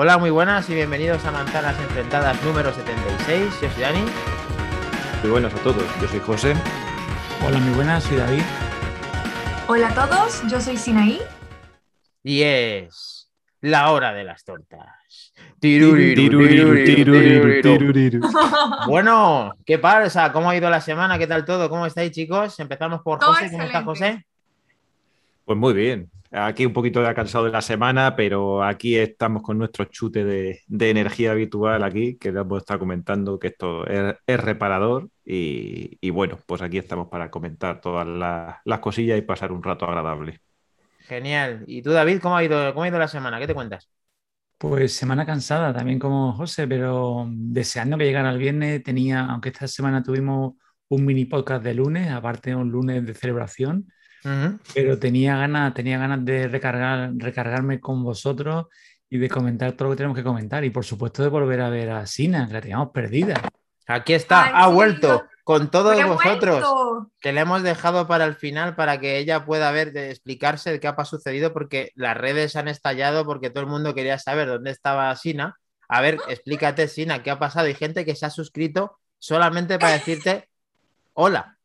Hola, muy buenas y bienvenidos a Manzanas Enfrentadas número 76. Yo soy Dani. Muy buenas a todos, yo soy José. Hola, muy buenas, soy David. Hola a todos, yo soy Sinaí. Y es la hora de las tortas. Bueno, ¿qué pasa? ¿Cómo ha ido la semana? ¿Qué tal todo? ¿Cómo estáis, chicos? Empezamos por Todo José. ¿Cómo está. José? Pues muy bien. Aquí un poquito ya cansado de la semana, pero aquí estamos con nuestro chute de, de energía habitual aquí, que le hemos estado comentando que esto es, es reparador y, y bueno, pues aquí estamos para comentar todas las, las cosillas y pasar un rato agradable. Genial. ¿Y tú, David, cómo ha ido, cómo ha ido la semana? ¿Qué te cuentas? Pues semana cansada, también como José, pero deseando que llegara el viernes. Tenía, aunque esta semana tuvimos un mini podcast de lunes, aparte de un lunes de celebración, Pero tenía ganas, tenía ganas de recargar, recargarme con vosotros y de comentar todo lo que tenemos que comentar. Y por supuesto de volver a ver a Sina, que la teníamos perdida. Aquí está, Ay, ha sí, vuelto yo- con todos ¡Pero he vosotros. vuelto! que le hemos dejado para el final para que ella pueda ver, de explicarse de qué ha sucedido, porque las redes han estallado, porque todo el mundo quería saber dónde estaba Sina. A ver, explícate, Sina, qué ha pasado. Hay gente que se ha suscrito solamente para decirte hola.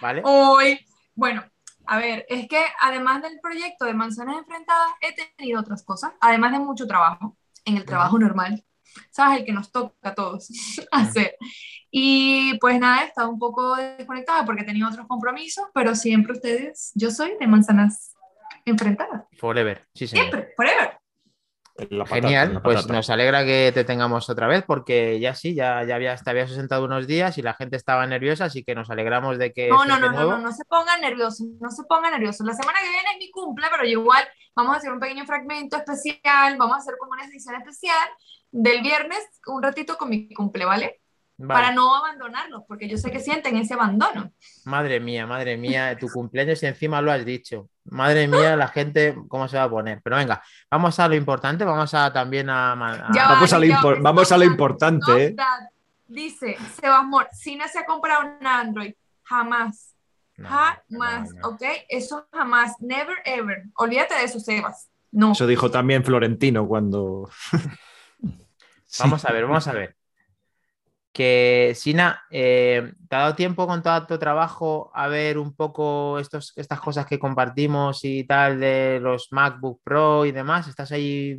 ¿Vale? Hoy, bueno, a ver, es que además del proyecto de Manzanas Enfrentadas, he tenido otras cosas, además de mucho trabajo, en el trabajo normal, ¿sabes? El que nos toca a todos hacer. Y pues nada, he estado un poco desconectada porque tenido otros compromisos, pero siempre ustedes, yo soy de Manzanas Enfrentadas, Forever. Sí, señor. siempre, forever. La patata, Genial, la pues nos alegra que te tengamos otra vez, porque ya sí, ya, ya había, te habías sentado unos días y la gente estaba nerviosa, así que nos alegramos de que No, no, no, no, nuevo. no, no se pongan nerviosos, no se pongan nerviosos. La semana que viene es mi cumple, pero igual vamos a hacer un pequeño fragmento especial, vamos a hacer como una edición especial del viernes, un ratito con mi cumple, ¿vale? Vale. Para no abandonarlos, porque yo sé que sienten ese abandono. Madre mía, madre mía, tu cumpleaños y encima lo has dicho. Madre mía, la gente, ¿cómo se va a poner? Pero venga, vamos a lo importante, vamos a también a... a- Ya Vamos, a lo impor- vamos a lo importante, ¿eh? Dice Sebas Mor, Sina se ha comprado un Android. Jamás. No, Jamás, no, no. ¿ok? Eso jamás. Never ever. Olvídate de eso, Sebas. No. Eso dijo también Florentino cuando... Sí. Vamos a ver, vamos a ver. Que Sina, eh, ¿te ha dado tiempo con todo tu trabajo a ver un poco estos, estas cosas que compartimos y tal de los MacBook Pro y demás? ¿Estás ahí?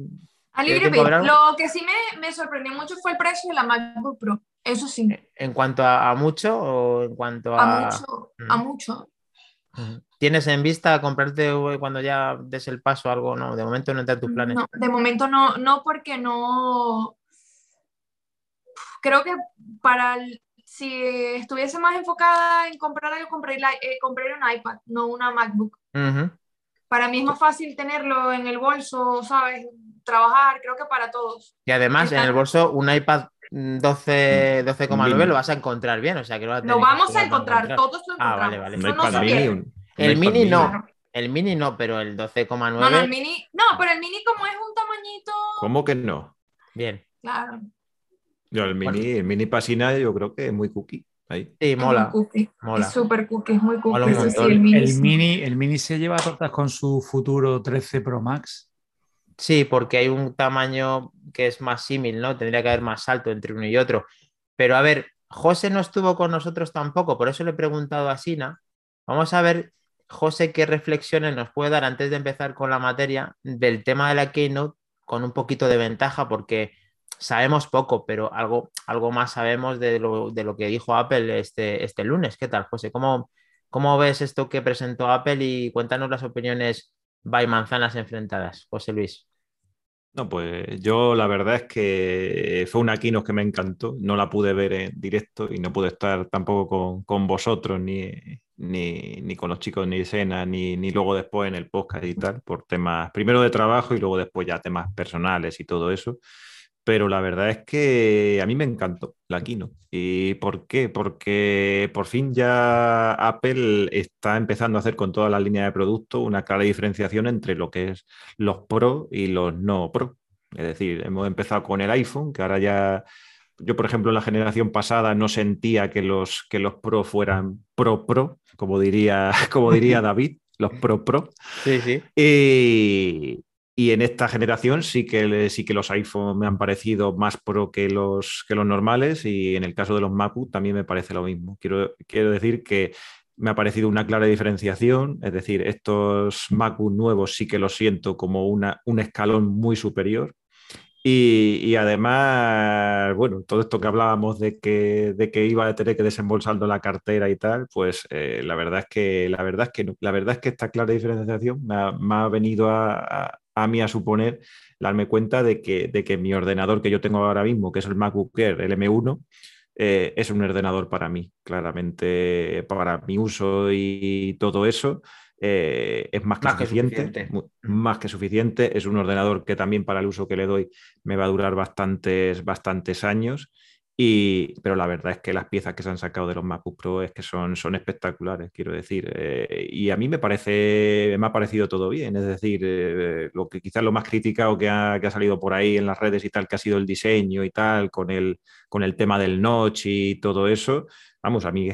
A ¿Tiene libre Lo que sí me, me sorprendió mucho fue el precio de la MacBook Pro. Eso sí, ¿En cuanto a, a mucho o en cuanto a... a mucho, a mucho. ¿Tienes en vista comprarte cuando ya des el paso algo? No, de momento no entra en tus planes. No, de momento no, no porque no. Creo que para el- si estuviese más enfocada en comprar algo, compraría, eh, compraría un iPad, no una MacBook. Ujú. Para mí es más fácil tenerlo en el bolso, ¿sabes? Trabajar, creo que para todos. Y además en el bolso un iPad mm, 12 12,9 Mini. lo vas a encontrar bien, o sea que no vas a tener Lo que vamos a para encontrar, todos lo Ah, encontramos. vale, vale. Eso no mini, un- El mini no. El mini no, pero el 12,9 No, no, el mini, no, pero el mini como es un tamañito, ¿Cómo que no? bien. claro. Yo, el mini, el mini pasina yo creo que es muy cookie. Ahí. Sí, Es mola. muy cookie. mola. Es súper cookie, es muy cookie. Eso sí, el mini. El mini, el mini se lleva tortas con su futuro 13 Pro Max. Sí, porque hay un tamaño que es más símil, ¿no? Tendría que haber más salto entre uno y otro. Pero a ver, José no estuvo con nosotros tampoco, por eso le he preguntado a Sina. Vamos a ver, José, qué reflexiones nos puede dar antes de empezar con la materia del tema de la Keynote con un poquito de ventaja, porque sabemos poco, pero algo, algo más sabemos de lo, de lo que dijo Apple este, este lunes. ¿Qué tal, José? ¿Cómo, ¿Cómo ves esto que presentó Apple? Y cuéntanos las opiniones by manzanas enfrentadas, José Luis. No, pues yo la verdad es que fue una keynote que me encantó. No la pude ver en directo y no pude estar tampoco con, con vosotros, ni, ni, ni con los chicos ni escena, ni, ni luego después en el podcast y tal, por temas primero de trabajo y luego después ya temas personales y todo eso. Pero la verdad es que a mí me encantó la keynote. ¿Y por qué? Porque por fin ya Apple está empezando a hacer con toda la línea de productos una clara diferenciación entre lo que es los Pro y los no Pro. Es decir, hemos empezado con el iPhone, que ahora ya yo, por ejemplo, en la generación pasada no sentía que los, que los Pro fueran Pro Pro, como diría, como diría David, los Pro Pro. Sí, sí. Y, Y en esta generación sí que, sí que los iPhone me han parecido más pro que los, que los normales y en el caso de los MacBook también me parece lo mismo. Quiero, quiero decir que me ha parecido una clara diferenciación, es decir, estos MacBook nuevos sí que los siento como una, un escalón muy superior. Y, además, bueno, todo esto que hablábamos de que, de que iba a tener que desembolsando la cartera y tal, pues eh, la verdad es que la verdad es que la verdad es que esta clara diferenciación me ha, venido a, a, mí a suponer darme cuenta de que, de que mi ordenador que yo tengo ahora mismo, que es el MacBook Air, el M1, eh, es un ordenador para mí, claramente para mi uso y todo eso. Eh, es más que, suficiente, más que suficiente. Es un ordenador que también para el uso que le doy me va a durar bastantes, bastantes años pero la verdad es que las piezas que se han sacado de los MacBook Pro es que son, son espectaculares, quiero decir. Eh, y a mí me parece, me ha parecido todo bien. Es decir, eh, lo que quizás lo más criticado que ha, que ha, salido por ahí en las redes y tal, que ha sido el diseño y tal, con el, con el tema del notch y todo eso. Vamos, a mí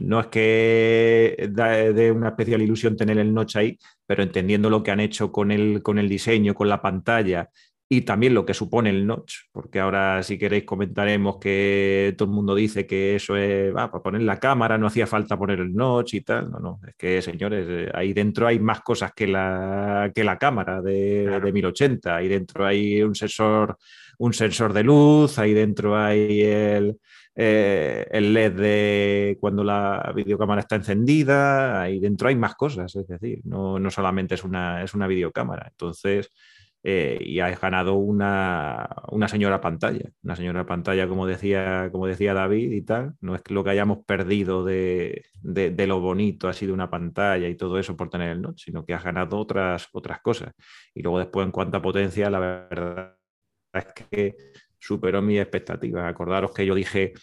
no es que dé una especial ilusión tener el notch ahí, pero entendiendo lo que han hecho con el, con el diseño, con la pantalla y también lo que supone el notch, porque ahora si queréis comentaremos que todo el mundo dice que eso es para poner la cámara, no hacía falta poner el notch y tal. No, no, es que señores, eh, ahí dentro hay más cosas que la, que la cámara de, de 1080, ahí dentro hay un sensor, un sensor de luz, ahí dentro hay el, eh, el LED de cuando la videocámara está encendida, ahí dentro hay más cosas, es decir, no, no solamente es una, es una videocámara. Entonces, eh, y has ganado una, señora pantalla. Una señora pantalla, como decía, como decía David y tal. No es lo que hayamos perdido de, lo bonito, ha sido una pantalla y todo eso por tener el notch, sino que has ganado otras, otras cosas. Y luego después, en cuanto a potencia, la verdad es que superó mis expectativas. Acordaros que yo dije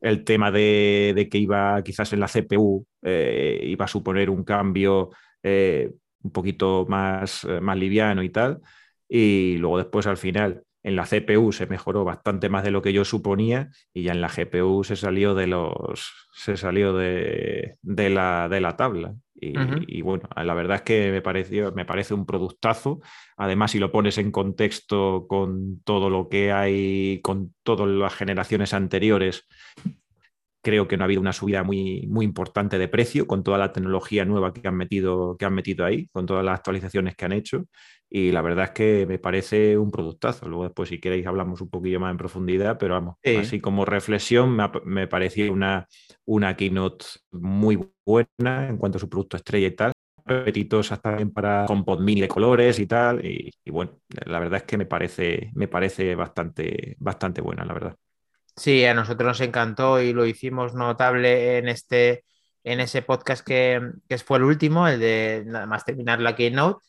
el tema de, que iba quizás en la CPU, eh, iba a suponer un cambio eh, un poquito más, más liviano y tal y luego después al final en la CPU se mejoró bastante más de lo que yo suponía y ya en la GPU se salió de los se salió de, la, de la, tabla. Y, bueno la verdad es que me pareció me parece un productazo. Además si lo pones en contexto con todo lo que hay con todas las generaciones anteriores creo que no ha habido una subida muy, muy importante de precio con toda la tecnología nueva que han, metido, que han metido ahí, con todas las actualizaciones que han hecho y la verdad es que me parece un productazo. Luego después, si queréis, hablamos un poquillo más en profundidad, pero vamos, así como reflexión, me, me pareció una, una keynote muy buena en cuanto a su producto estrella y tal. Apetitosas también para con mini de colores y tal. Y, bueno, la verdad es que me parece, me parece bastante, bastante buena, la verdad. Sí, a nosotros nos encantó y lo hicimos notable en este en ese podcast que, que fue el último, el de nada más terminar la keynote.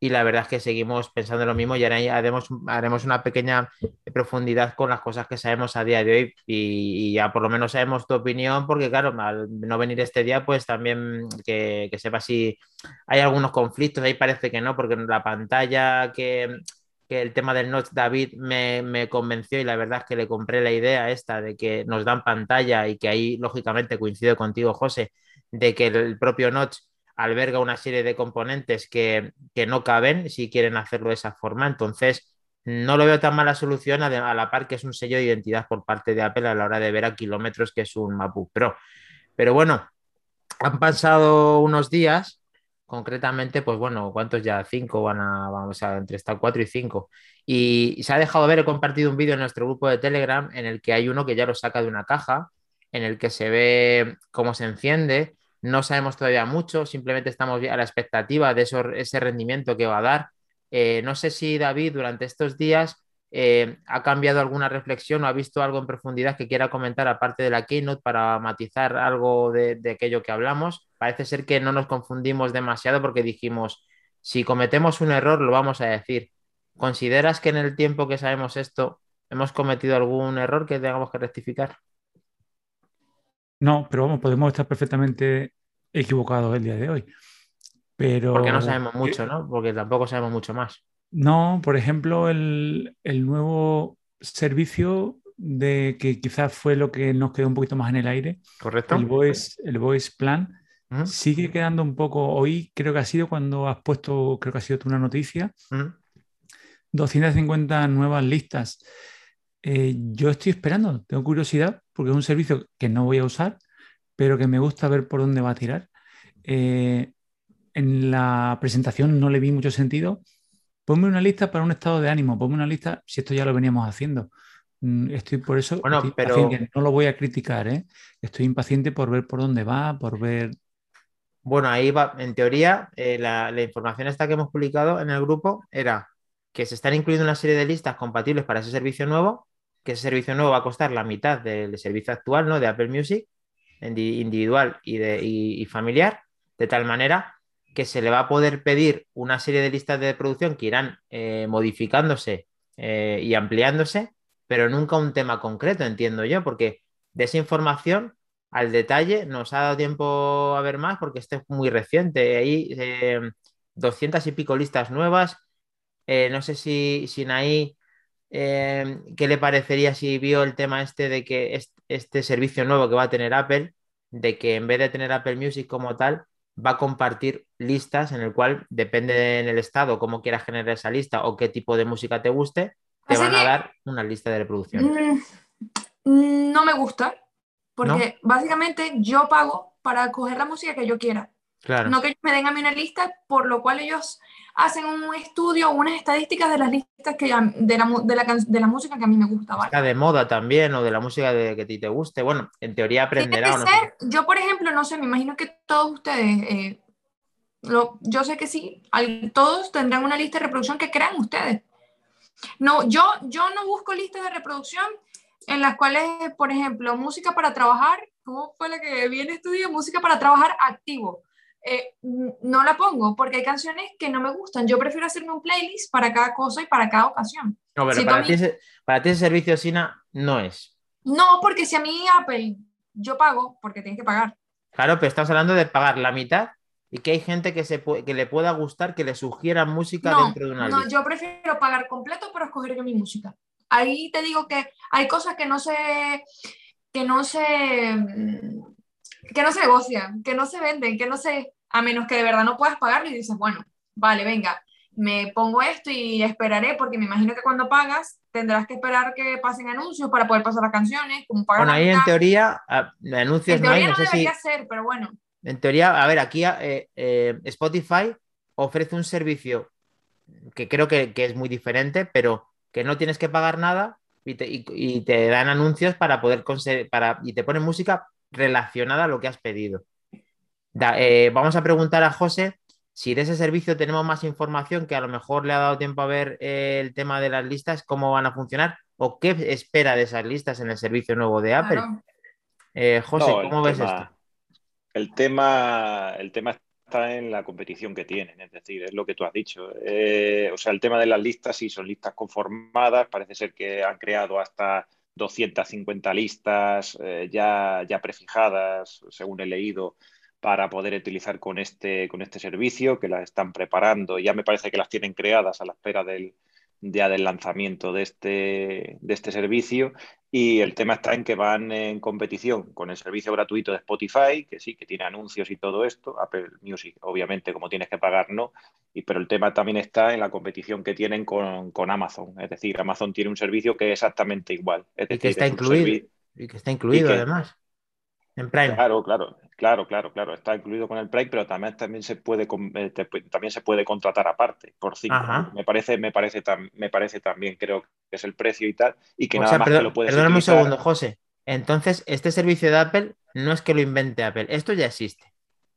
Y la verdad es que seguimos pensando lo mismo y ahora haremos, haremos una pequeña profundidad con las cosas que sabemos a día de hoy y, ya por lo menos sabemos tu opinión porque claro, al no venir este día pues también que, que sepa si hay algunos conflictos, ahí parece que no, porque la pantalla que, que el tema del notch David me, me, convenció y la verdad es que le compré la idea esta de que nos dan pantalla y que ahí lógicamente coincido contigo José, de que el propio notch alberga una serie de componentes que, no caben si quieren hacerlo de esa forma. Entonces, no lo veo tan mala solución a, la par que es un sello de identidad por parte de Apple a la hora de ver a kilómetros que es un MacBook Pro. Pero bueno, han pasado unos días, concretamente, pues bueno, ¿cuántos ya? Cinco van a, vamos a, entre estar cuatro y cinco. Y, se ha dejado ver, he compartido un vídeo en nuestro grupo de Telegram en el que hay uno que ya lo saca de una caja, en el que se ve cómo se enciende, no sabemos todavía mucho, simplemente estamos a la expectativa de ese rendimiento que va a dar. Eh, no sé si David durante estos días eh, ha cambiado alguna reflexión o ha visto algo en profundidad que quiera comentar aparte de la keynote para matizar algo de, aquello que hablamos. Parece ser que no nos confundimos demasiado porque dijimos, si cometemos un error lo vamos a decir. ¿Consideras que en el tiempo que sabemos esto hemos cometido algún error que tengamos que rectificar? No, pero vamos, podemos estar perfectamente equivocados el día de hoy. Pero... Porque no sabemos mucho, ¿no? Porque tampoco sabemos mucho más. No, por ejemplo, el, nuevo servicio de que quizás fue lo que nos quedó un poquito más en el aire. Correcto. El Voice, el voice Plan sigue quedando un poco. Hoy creo que ha sido cuando has puesto, creo que ha sido tú una noticia, 250 nuevas listas. Eh, yo estoy esperando, tengo curiosidad porque es un servicio que no voy a usar, pero que me gusta ver por dónde va a tirar. Eh, en la presentación no le vi mucho sentido. Ponme una lista para un estado de ánimo, ponme una lista, si esto ya lo veníamos haciendo. Mm, estoy por eso, Bueno, estoy pero- no lo voy a criticar, ¿eh? Estoy impaciente por ver por dónde va, por ver... Bueno, ahí va, en teoría, eh, la, la información esta que hemos publicado en el grupo era que se están incluyendo una serie de listas compatibles para ese servicio nuevo, que ese servicio nuevo va a costar la mitad del servicio actual, ¿no? De Apple Music, indi- individual y, de, y, y familiar, de tal manera que se le va a poder pedir una serie de listas de producción que irán eh, modificándose eh, y ampliándose, pero nunca un tema concreto, entiendo yo, porque de esa información al detalle nos ha dado tiempo a ver más porque este es muy reciente. Hay eh, 200 y pico listas nuevas. Eh, no sé si, si Naí, eh, ¿qué le parecería si vio el tema este de que est- este servicio nuevo que va a tener Apple, de que en vez de tener Apple Music como tal, va a compartir listas en el cual depende en el estado cómo quieras generar esa lista o qué tipo de música te guste, te van a dar una lista de reproducción. Mm, no me gusta, porque básicamente yo pago para coger la música que yo quiera. Claro. No que ellos me den a mí una lista, por lo cual ellos hacen un estudio, unas estadísticas de las listas que de, la, de, la, de la música que a mí me gusta, ¿vale? Está de moda también o de la música de que a ti te guste. Bueno, en teoría aprenderá o no sé. ser, yo por ejemplo, no sé, me imagino que todos ustedes, eh, lo, yo sé que sí, al- todos tendrán una lista de reproducción que crean ustedes. No, yo, yo no busco listas de reproducción en las cuales, por ejemplo, música para trabajar, ¿cómo fue la que viene estudio? Música para trabajar activo. Eh, no la pongo porque hay canciones que no me gustan. Yo prefiero hacerme un playlist para cada cosa y para cada ocasión. No, pero para para ti, mí- ese, para ti ese servicio Sina no es. No, porque si a mí Apple, yo pago, porque tienes que pagar. Claro, pero estamos hablando de pagar la mitad y que hay gente que, se pu- que le pueda gustar que le sugiera música No, dentro de una no, lista. yo prefiero pagar completo para escoger yo mi música. Ahí te digo que hay cosas que no se, que no se, mm, que no se negocian, que no se venden, que no se, a menos que de verdad no puedas pagarlo y dices, bueno, vale, venga, me pongo esto y esperaré, porque me imagino que cuando pagas tendrás que esperar que pasen anuncios para poder pasar las canciones, como pagas Bueno, ahí en teoría, ah, anuncios En no hay, teoría no no sé si. debería ser, pero bueno. En teoría, a ver, aquí eh, eh, Spotify ofrece un servicio que creo que, que es muy diferente, pero que no tienes que pagar nada y te, y- y te dan anuncios para poder conseguir, para, y te ponen música relacionada a lo que has pedido. Da- eh, vamos a preguntar a José si de ese servicio tenemos más información que a lo mejor le ha dado tiempo a ver eh, el tema de las listas, cómo van a funcionar o qué espera de esas listas en el servicio nuevo de Apple. claro. Eh, José, No, ¿cómo ves tema- esto? El tema, el tema está en la competición que tienen, es decir, es lo que tú has dicho. Eh, o sea, el tema de las listas, sí, son listas conformadas, parece ser que han creado hasta 250 listas eh, ya, ya prefijadas, según he leído, para poder utilizar con este, con este servicio, que las están preparando, ya me parece que las tienen creadas a la espera del, ya del lanzamiento de este, de este servicio. Y el tema está en que van en competición con el servicio gratuito de Spotify, que sí, que tiene anuncios y todo esto. Apple Music, obviamente, como tienes que pagar, no. Y, pero el tema también está en la competición que tienen con, con Amazon. Es decir, Amazon tiene un servicio que es exactamente igual. Es Y que está es incluido. Y que está incluido Y que- además. En Prime. Claro, claro, claro, claro, claro. Está incluido con el Prime, pero también, también se puede eh, también se puede contratar aparte por cinco. Ajá. Me parece, me parece me parece también, creo que es el precio y tal, y que O nada sea, más perdón- que lo puedes perdóname un utilizar. segundo, José. Entonces, este servicio de Apple no es que lo invente Apple, esto ya existe.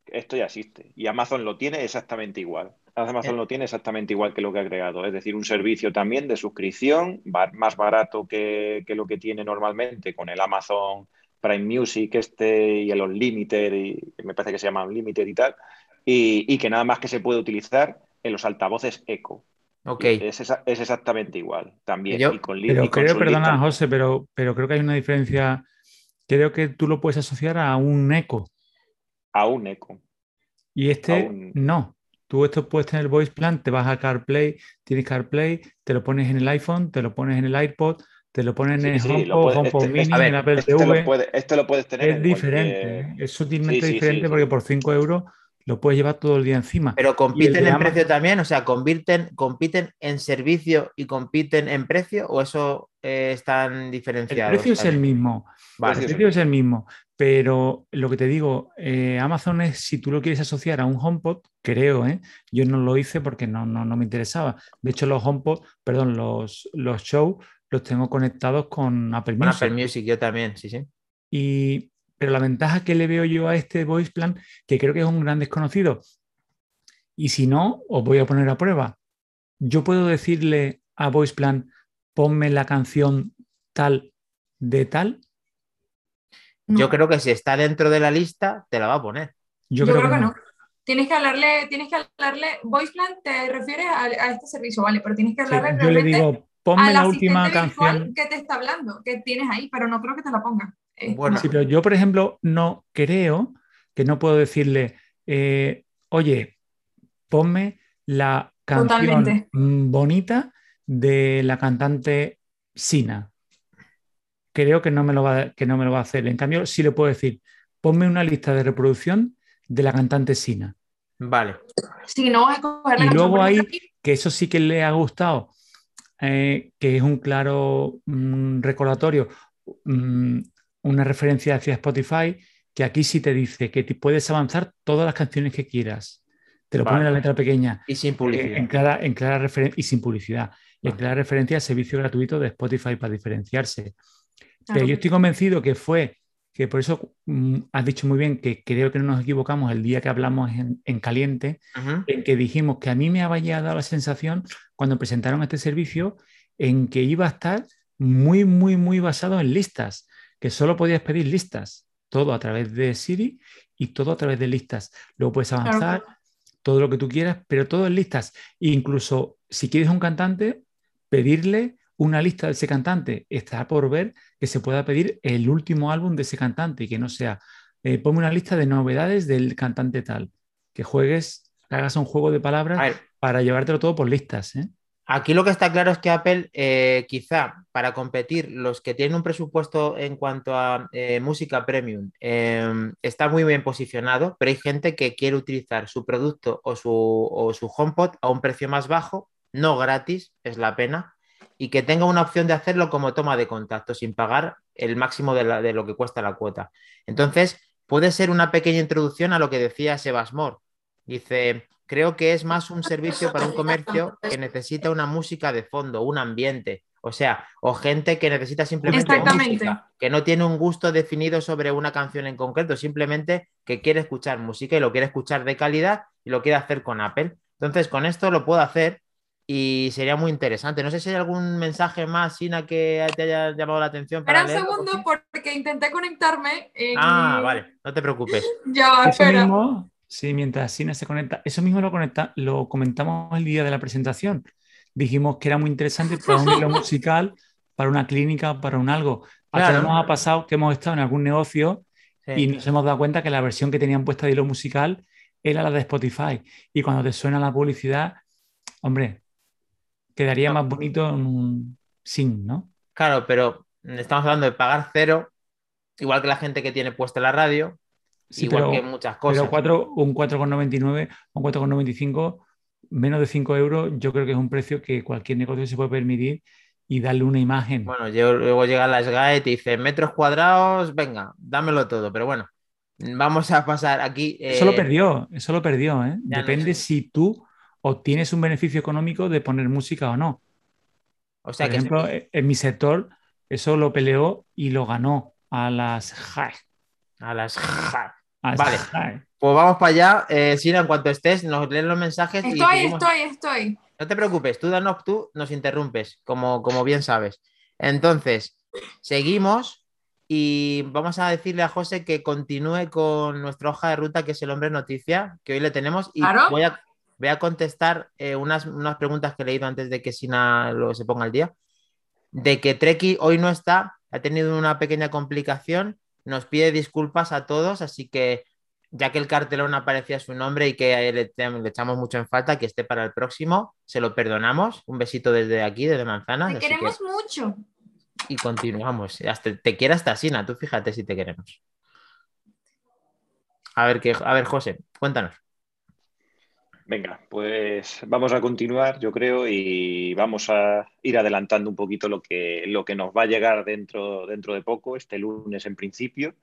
Esto ya existe. Y Amazon lo tiene exactamente igual. Amazon Eh. lo tiene exactamente igual que lo que ha creado. Es decir, un servicio también de suscripción, más barato que, que lo que tiene normalmente con el Amazon Prime Music este y el Unlimited, y, me parece que se llama Unlimited y tal, y, y que nada más que se puede utilizar en los altavoces Echo. Ok. Es, exactamente igual también. Yo- y con, Pero y con creo, perdona, José, pero, pero creo que hay una diferencia. Creo que tú lo puedes asociar a un eco a un Echo. y este no. Tú esto puedes tener voice plan, te vas a CarPlay, tienes CarPlay, te lo pones en el iPhone, te lo pones en el iPod, te lo pones en el Sí, lo HomePod, puede- HomePod este- Mini, ver, en Apple Este lo, TV. puede- este lo puedes tener Es en diferente, cualquier- es sutilmente Sí, sí, sí, diferente sí. porque por 5 euros lo puedes llevar todo el día encima. Pero compiten en precio también, o sea, compiten, compiten en servicio y compiten en precio, o eso eh, están El diferenciados. precio es el mismo. Vale. El precio es el mismo. Pero lo que te digo, eh, Amazon es, si tú lo quieres asociar a un HomePod, creo, ¿eh? yo no lo hice porque no, no, no me interesaba. De hecho, los HomePod, perdón, los, los shows los tengo conectados con Apple Con Music. Apple Music, yo también, sí, sí. Y, pero la ventaja que le veo yo a este voice plan, que creo que es un gran desconocido, y si no, os voy a poner a prueba. Yo puedo decirle a voice plan, ponme la canción tal de tal. Yo creo que si está dentro de la lista, te la va a poner. Yo, Yo creo que no. Tienes que hablarle, tienes que hablarle, voice plan te refieres a, a este servicio, vale, pero tienes que Sí, hablarle yo le realmente digo, ponme la última canción. que te está hablando, que tienes ahí, pero no creo que te la ponga. Eh, Bueno, no. Sí, pero yo, por ejemplo, no creo que no puedo decirle, eh, oye, ponme la canción Totalmente. bonita de la cantante Sina. Creo que no, me lo va, que no me lo va a hacer. En cambio, sí le puedo decir, ponme una lista de reproducción de la cantante Sina. Vale. Si no vas a coger la Y luego aquí, que eso sí que le ha gustado, eh, que es un claro mm, recordatorio, mm, una referencia hacia Spotify, que aquí sí te dice que te puedes avanzar todas las canciones que quieras. Te lo pone en la letra pequeña, Y sin eh, publicidad. en clara, en clara referen- y sin publicidad, en Vale. clara referencia al servicio gratuito de Spotify para diferenciarse. claro. Pero yo estoy convencido que fue, que por eso mm, has dicho muy bien que creo que no nos equivocamos el día que hablamos en- en caliente, en que dijimos que a mí me había dado la sensación cuando presentaron este servicio en que iba a estar muy, muy, muy basado en listas, que solo podías pedir listas, todo a través de Siri y todo a través de listas. Luego puedes avanzar, claro. todo lo que tú quieras, pero todo en listas. Incluso si quieres un cantante, pedirle una lista de ese cantante. Está por ver que se pueda pedir el último álbum de ese cantante y que no sea, eh, ponme una lista de novedades del cantante tal. Que juegues, que hagas un juego de palabras para llevártelo todo por listas. ¿eh? Aquí lo que está claro es que Apple, eh, quizá para competir, los que tienen un presupuesto en cuanto a eh, música premium, eh, está muy bien posicionado, pero hay gente que quiere utilizar su producto o su, o su HomePod a un precio más bajo, no gratis, es la pena, y que tenga una opción de hacerlo como toma de contacto, sin pagar el máximo de, la- de lo que cuesta la cuota. Entonces, puede ser una pequeña introducción a lo que decía Sebas Mor. Dice, creo que es más un servicio para un comercio que necesita una música de fondo, un ambiente. O sea, o gente que necesita simplemente música, que no tiene un gusto definido sobre una canción en concreto, simplemente que quiere escuchar música y lo quiere escuchar de calidad y lo quiere hacer con Apple. Entonces, con esto lo puedo hacer y sería muy interesante. No sé si hay algún mensaje más, Sina, que te haya llamado la atención. para Espera un segundo porque intenté conectarme. en- Ah, vale, no te preocupes. Ya espera. mismo, sí, mientras Sina se conecta, eso mismo lo, conecta, lo comentamos el día de la presentación. Dijimos que era muy interesante para un hilo musical, para una clínica, para un algo. A Claro. nos ha pasado que hemos estado en algún negocio Sí. y nos hemos dado cuenta que la versión que tenían puesta de hilo musical era la de Spotify. Y cuando te suena la publicidad, hombre, quedaría No. más bonito un sin, ¿no? Claro, pero estamos hablando de pagar cero, igual que la gente que tiene puesta la radio, Sí, igual pero, que muchas cosas. pero cuatro- un 4,99 o un 4,95, menos de 5 euros, yo creo que es un precio que cualquier negocio se puede permitir y darle una imagen. Bueno, yo- luego llega la SGAE y te dice metros cuadrados, venga, dámelo todo. Pero bueno, vamos a pasar aquí. eso lo eh, perdió, eso lo perdió. ¿eh? no Depende sé. si tú obtienes un beneficio económico de poner música o no. O sea Por que ejemplo, eh, en mi sector, eso lo peleó y lo ganó a las JAE. a las. a las Vale. JAE. Pues vamos para allá. Eh, Sina, en cuanto estés, nos leen los mensajes y Estoy, seguimos. estoy, estoy. No te preocupes, tú danos, tú nos interrumpes, como, como bien sabes. Entonces, seguimos y vamos a decirle a José que continúe con nuestra hoja de ruta, que es el hombre noticia, que hoy le tenemos. Y Claro. voy, a, voy a contestar eh, unas, unas preguntas que he leído antes de que Sina lo, se ponga al día. De que Treki hoy no está, ha tenido una pequeña complicación, nos pide disculpas a todos, así que ya que el cartelón aparecía su nombre y que le, le echamos mucho en falta, que esté para el próximo, se lo perdonamos. Un besito desde aquí, desde Manzanas. Te queremos que- mucho. y continuamos. Hasta, te quiere hasta Sina, tú fíjate si te queremos. A ver, que, a ver, José, cuéntanos. Venga, pues vamos a continuar, yo creo, y vamos a ir adelantando un poquito lo que, lo que nos va a llegar dentro, dentro de poco, este lunes en principio,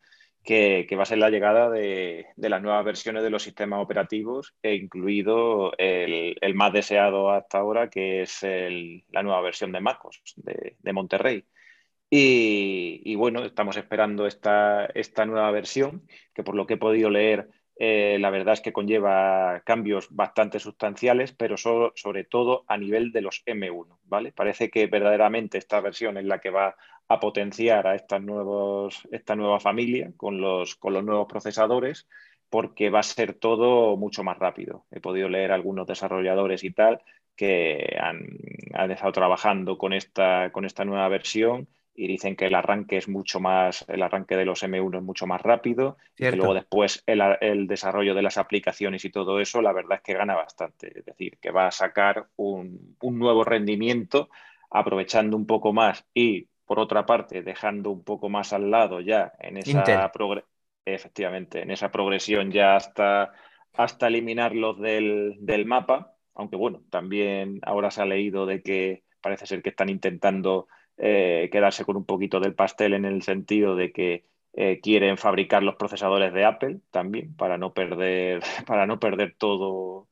que, va a ser la llegada de, las nuevas versiones de los sistemas operativos, e incluido el, más deseado hasta ahora, que es la nueva versión de MacOS de, Monterrey. Y, bueno, estamos esperando esta, esta nueva versión, que por lo que he podido leer eh, la verdad es que conlleva cambios bastante sustanciales, pero sobre todo a nivel de los M1, ¿vale? Parece que verdaderamente esta versión es la que va a potenciar a estas nuevos, esta nueva familia con los, con los nuevos procesadores, porque va a ser todo mucho más rápido. He podido leer algunos desarrolladores y tal que han, han estado trabajando con esta, con esta nueva versión y dicen que el arranque es mucho más, el arranque de los M1 es mucho más rápido, y luego después el, desarrollo de las aplicaciones y todo eso, la verdad es que gana bastante. Es decir, que va a sacar un, nuevo rendimiento aprovechando un poco más y, por otra parte, dejando un poco más al lado ya en esa efectivamente, en esa progresión ya hasta, hasta eliminarlos del, del mapa, aunque bueno, también ahora se ha leído de que parece ser que están intentando eh, quedarse con un poquito del pastel en el sentido de que eh, quieren fabricar los procesadores de Apple también para no perder, para no perder todo,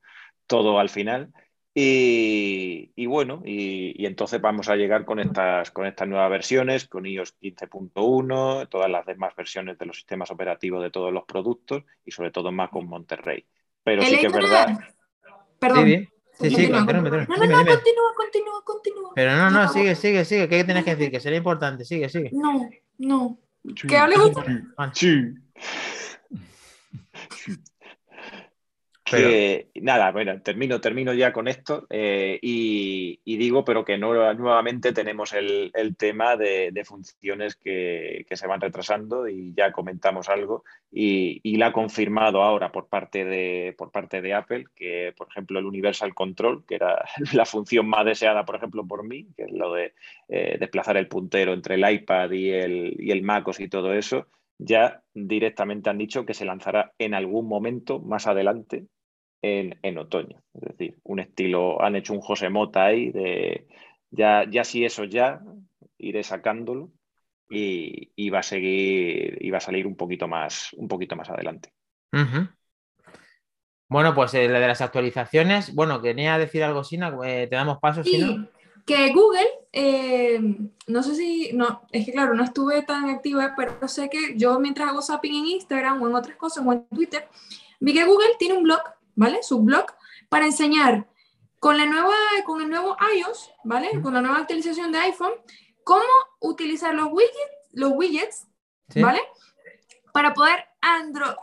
todo al final. Y, bueno, y, entonces vamos a llegar con estas, con estas nuevas versiones, con iOS 15.1, todas las demás versiones de los sistemas operativos de todos los productos y sobre todo más con Monterrey. Pero sí que es verdad. Perdón. Sí, sí, continúa, continúa. No, no, no, continúa, continúa, continúa. Pero no, no, sigue, sigue, sigue. ¿Qué tienes que decir? Que sería importante. Sigue, sigue. No, no. ¿Qué hables Sí. nada, bueno, termino, termino ya con esto eh, y, digo, pero que no, nuevamente tenemos el, tema de, funciones que, se van retrasando y ya comentamos algo y, la ha confirmado ahora por parte, de, por parte de Apple, que por ejemplo el Universal Control, que era la función más deseada, por ejemplo, por mí, que es lo de eh, desplazar el puntero entre el iPad y el, y el MacOS y todo eso, ya directamente han dicho que se lanzará en algún momento más adelante en, otoño. Es decir, un estilo, han hecho un José Mota ahí de ya, ya si eso ya, iré sacándolo y, va a seguir, y va a salir un poquito más, un poquito más adelante. Bueno, pues eh, la de las actualizaciones, bueno, quería decir algo, Sina, eh, te damos paso, sí, Que Google, eh, no sé si, no, es que claro, no estuve tan activa, pero sé que yo mientras hago zapping en Instagram o en otras cosas o en Twitter, vi que Google tiene un blog ¿vale? Su blog para enseñar con, la nueva, con el nuevo iOS, ¿vale? Con la nueva actualización de iPhone, cómo utilizar los widgets, los widgets ¿vale? Para poder andro,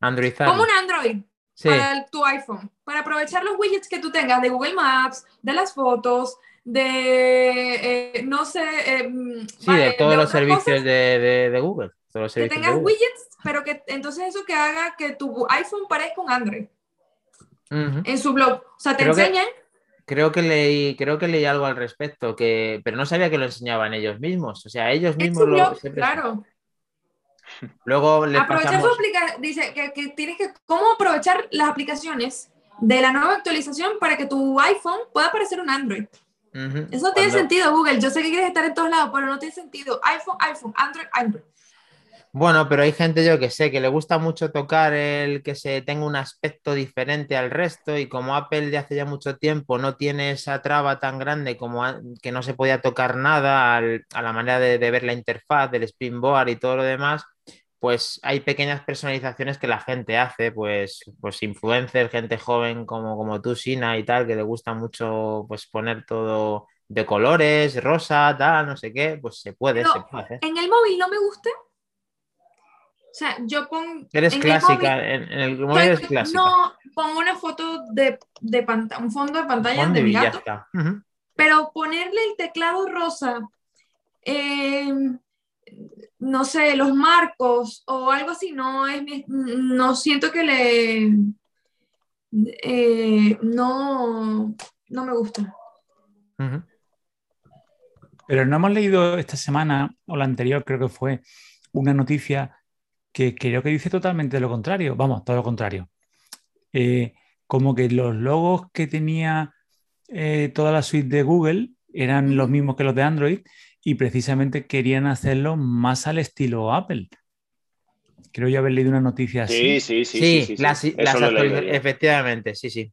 Android. Como un Android. Para tu iPhone, para aprovechar los widgets que tú tengas de Google Maps, de las fotos, de, eh, no sé... Eh, sí, de todos los servicios de, de, Google. Que tengas widgets pero que entonces eso que haga que tu iPhone parezca un Android. En su blog. O sea, te enseñan. creo que leí, creo que leí algo al respecto, que, pero no sabía que lo enseñaban ellos mismos. O sea, ellos mismos lo. claro. Luego le Aprovechar su aplicación, dice que, tienes que cómo aprovechar las aplicaciones de la nueva actualización para que tu iPhone pueda parecer un Android. Eso tiene sentido, Google. Yo sé que quieres estar en todos lados, pero no tiene sentido. iPhone, iPhone, Android, Android. Bueno, pero hay gente yo que sé que le gusta mucho tocar el que se tenga un aspecto diferente al resto y como Apple de hace ya mucho tiempo no tiene esa traba tan grande como que no se podía tocar nada a la manera de, ver la interfaz del Springboard y todo lo demás, pues hay pequeñas personalizaciones que la gente hace, pues, pues influencers, gente joven como, como tú, Sina y tal, que le gusta mucho pues poner todo de colores, rosa, tal, no sé qué, pues se puede, se puede. En el móvil no me gusta o sea, yo pongo... Eres clásica, en, el móvil eres clásica. No, pongo una foto de, de pantalla, un fondo de pantalla de mi gato. Pero ponerle el teclado rosa, eh, no sé, los marcos o algo así, no es no siento que le eh, no, no me gusta. Pero no hemos leído esta semana o la anterior, creo que fue, una noticia que creo que dice totalmente lo contrario. Vamos, todo lo contrario. eh, como que los logos que tenía eh, toda la suite de Google eran los mismos que los de Android y precisamente querían hacerlo más al estilo Apple. Creo yo haber leído una noticia así. Sí, sí, sí. Sí, las- las yo. efectivamente, sí, sí.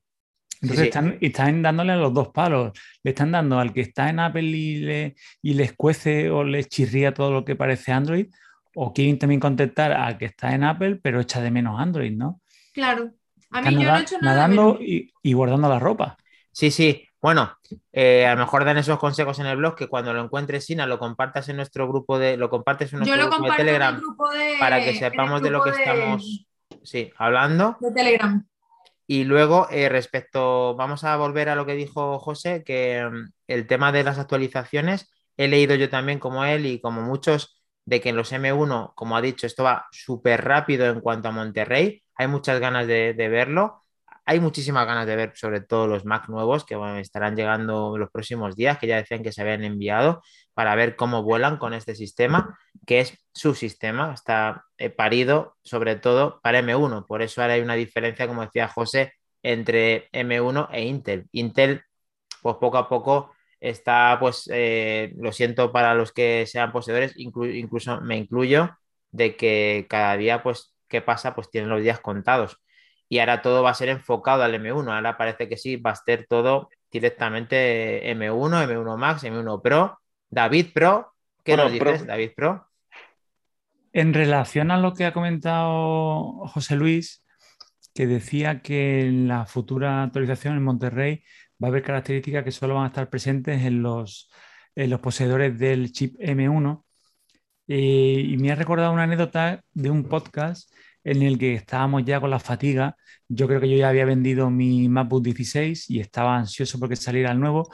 Entonces sí. Están, están dándole a los dos palos. Le están dando al que está en Apple y, le, y les cuece o les chirría todo lo que parece Android, o quieren también contestar al que está en Apple, pero echa de menos Android, ¿no? Claro. A mí Están yo no he hecho nada de nadando menos. y, y guardando la ropa. Sí, sí. Bueno, eh, a lo mejor dan esos consejos en el blog que cuando lo encuentres, Sina, lo compartas en nuestro grupo de, lo compartes en Yo nuestro lo grupo de comparto en el Telegram grupo de. para que sepamos de lo que de- estamos sí, hablando. De Telegram. Y luego, eh, respecto, vamos a volver a lo que dijo José, que mm, el tema de las actualizaciones, he leído yo también como él y como muchos, de que en los M1, como ha dicho, esto va súper rápido en cuanto a Monterrey, hay muchas ganas de, de verlo, hay muchísimas ganas de ver sobre todo los Mac nuevos que bueno, estarán llegando los próximos días, que ya decían que se habían enviado, para ver cómo vuelan con este sistema, que es su sistema, está eh, parido sobre todo para M1. Por eso ahora hay una diferencia, como decía José, entre M1 e Intel. Intel, pues poco a poco está, pues eh, lo siento para los que sean poseedores, inclu- incluso me incluyo, de que cada día, pues, ¿qué pasa? Pues tienen los días contados. Y ahora todo va a ser enfocado al M1. Ahora parece que sí, va a ser todo directamente M1, M1 Max, M1 Pro. David Pro, ¿qué Bueno, nos Pro- dices, David Pro? En relación a lo que ha comentado José Luis, que decía que en la futura actualización en Monterrey va a haber características que solo van a estar presentes en los, poseedores del chip M1. Eh, y me ha recordado una anécdota de un podcast en el que estábamos ya con la fatiga. Yo creo que yo ya había vendido mi MacBook 16 y estaba ansioso porque saliera el nuevo.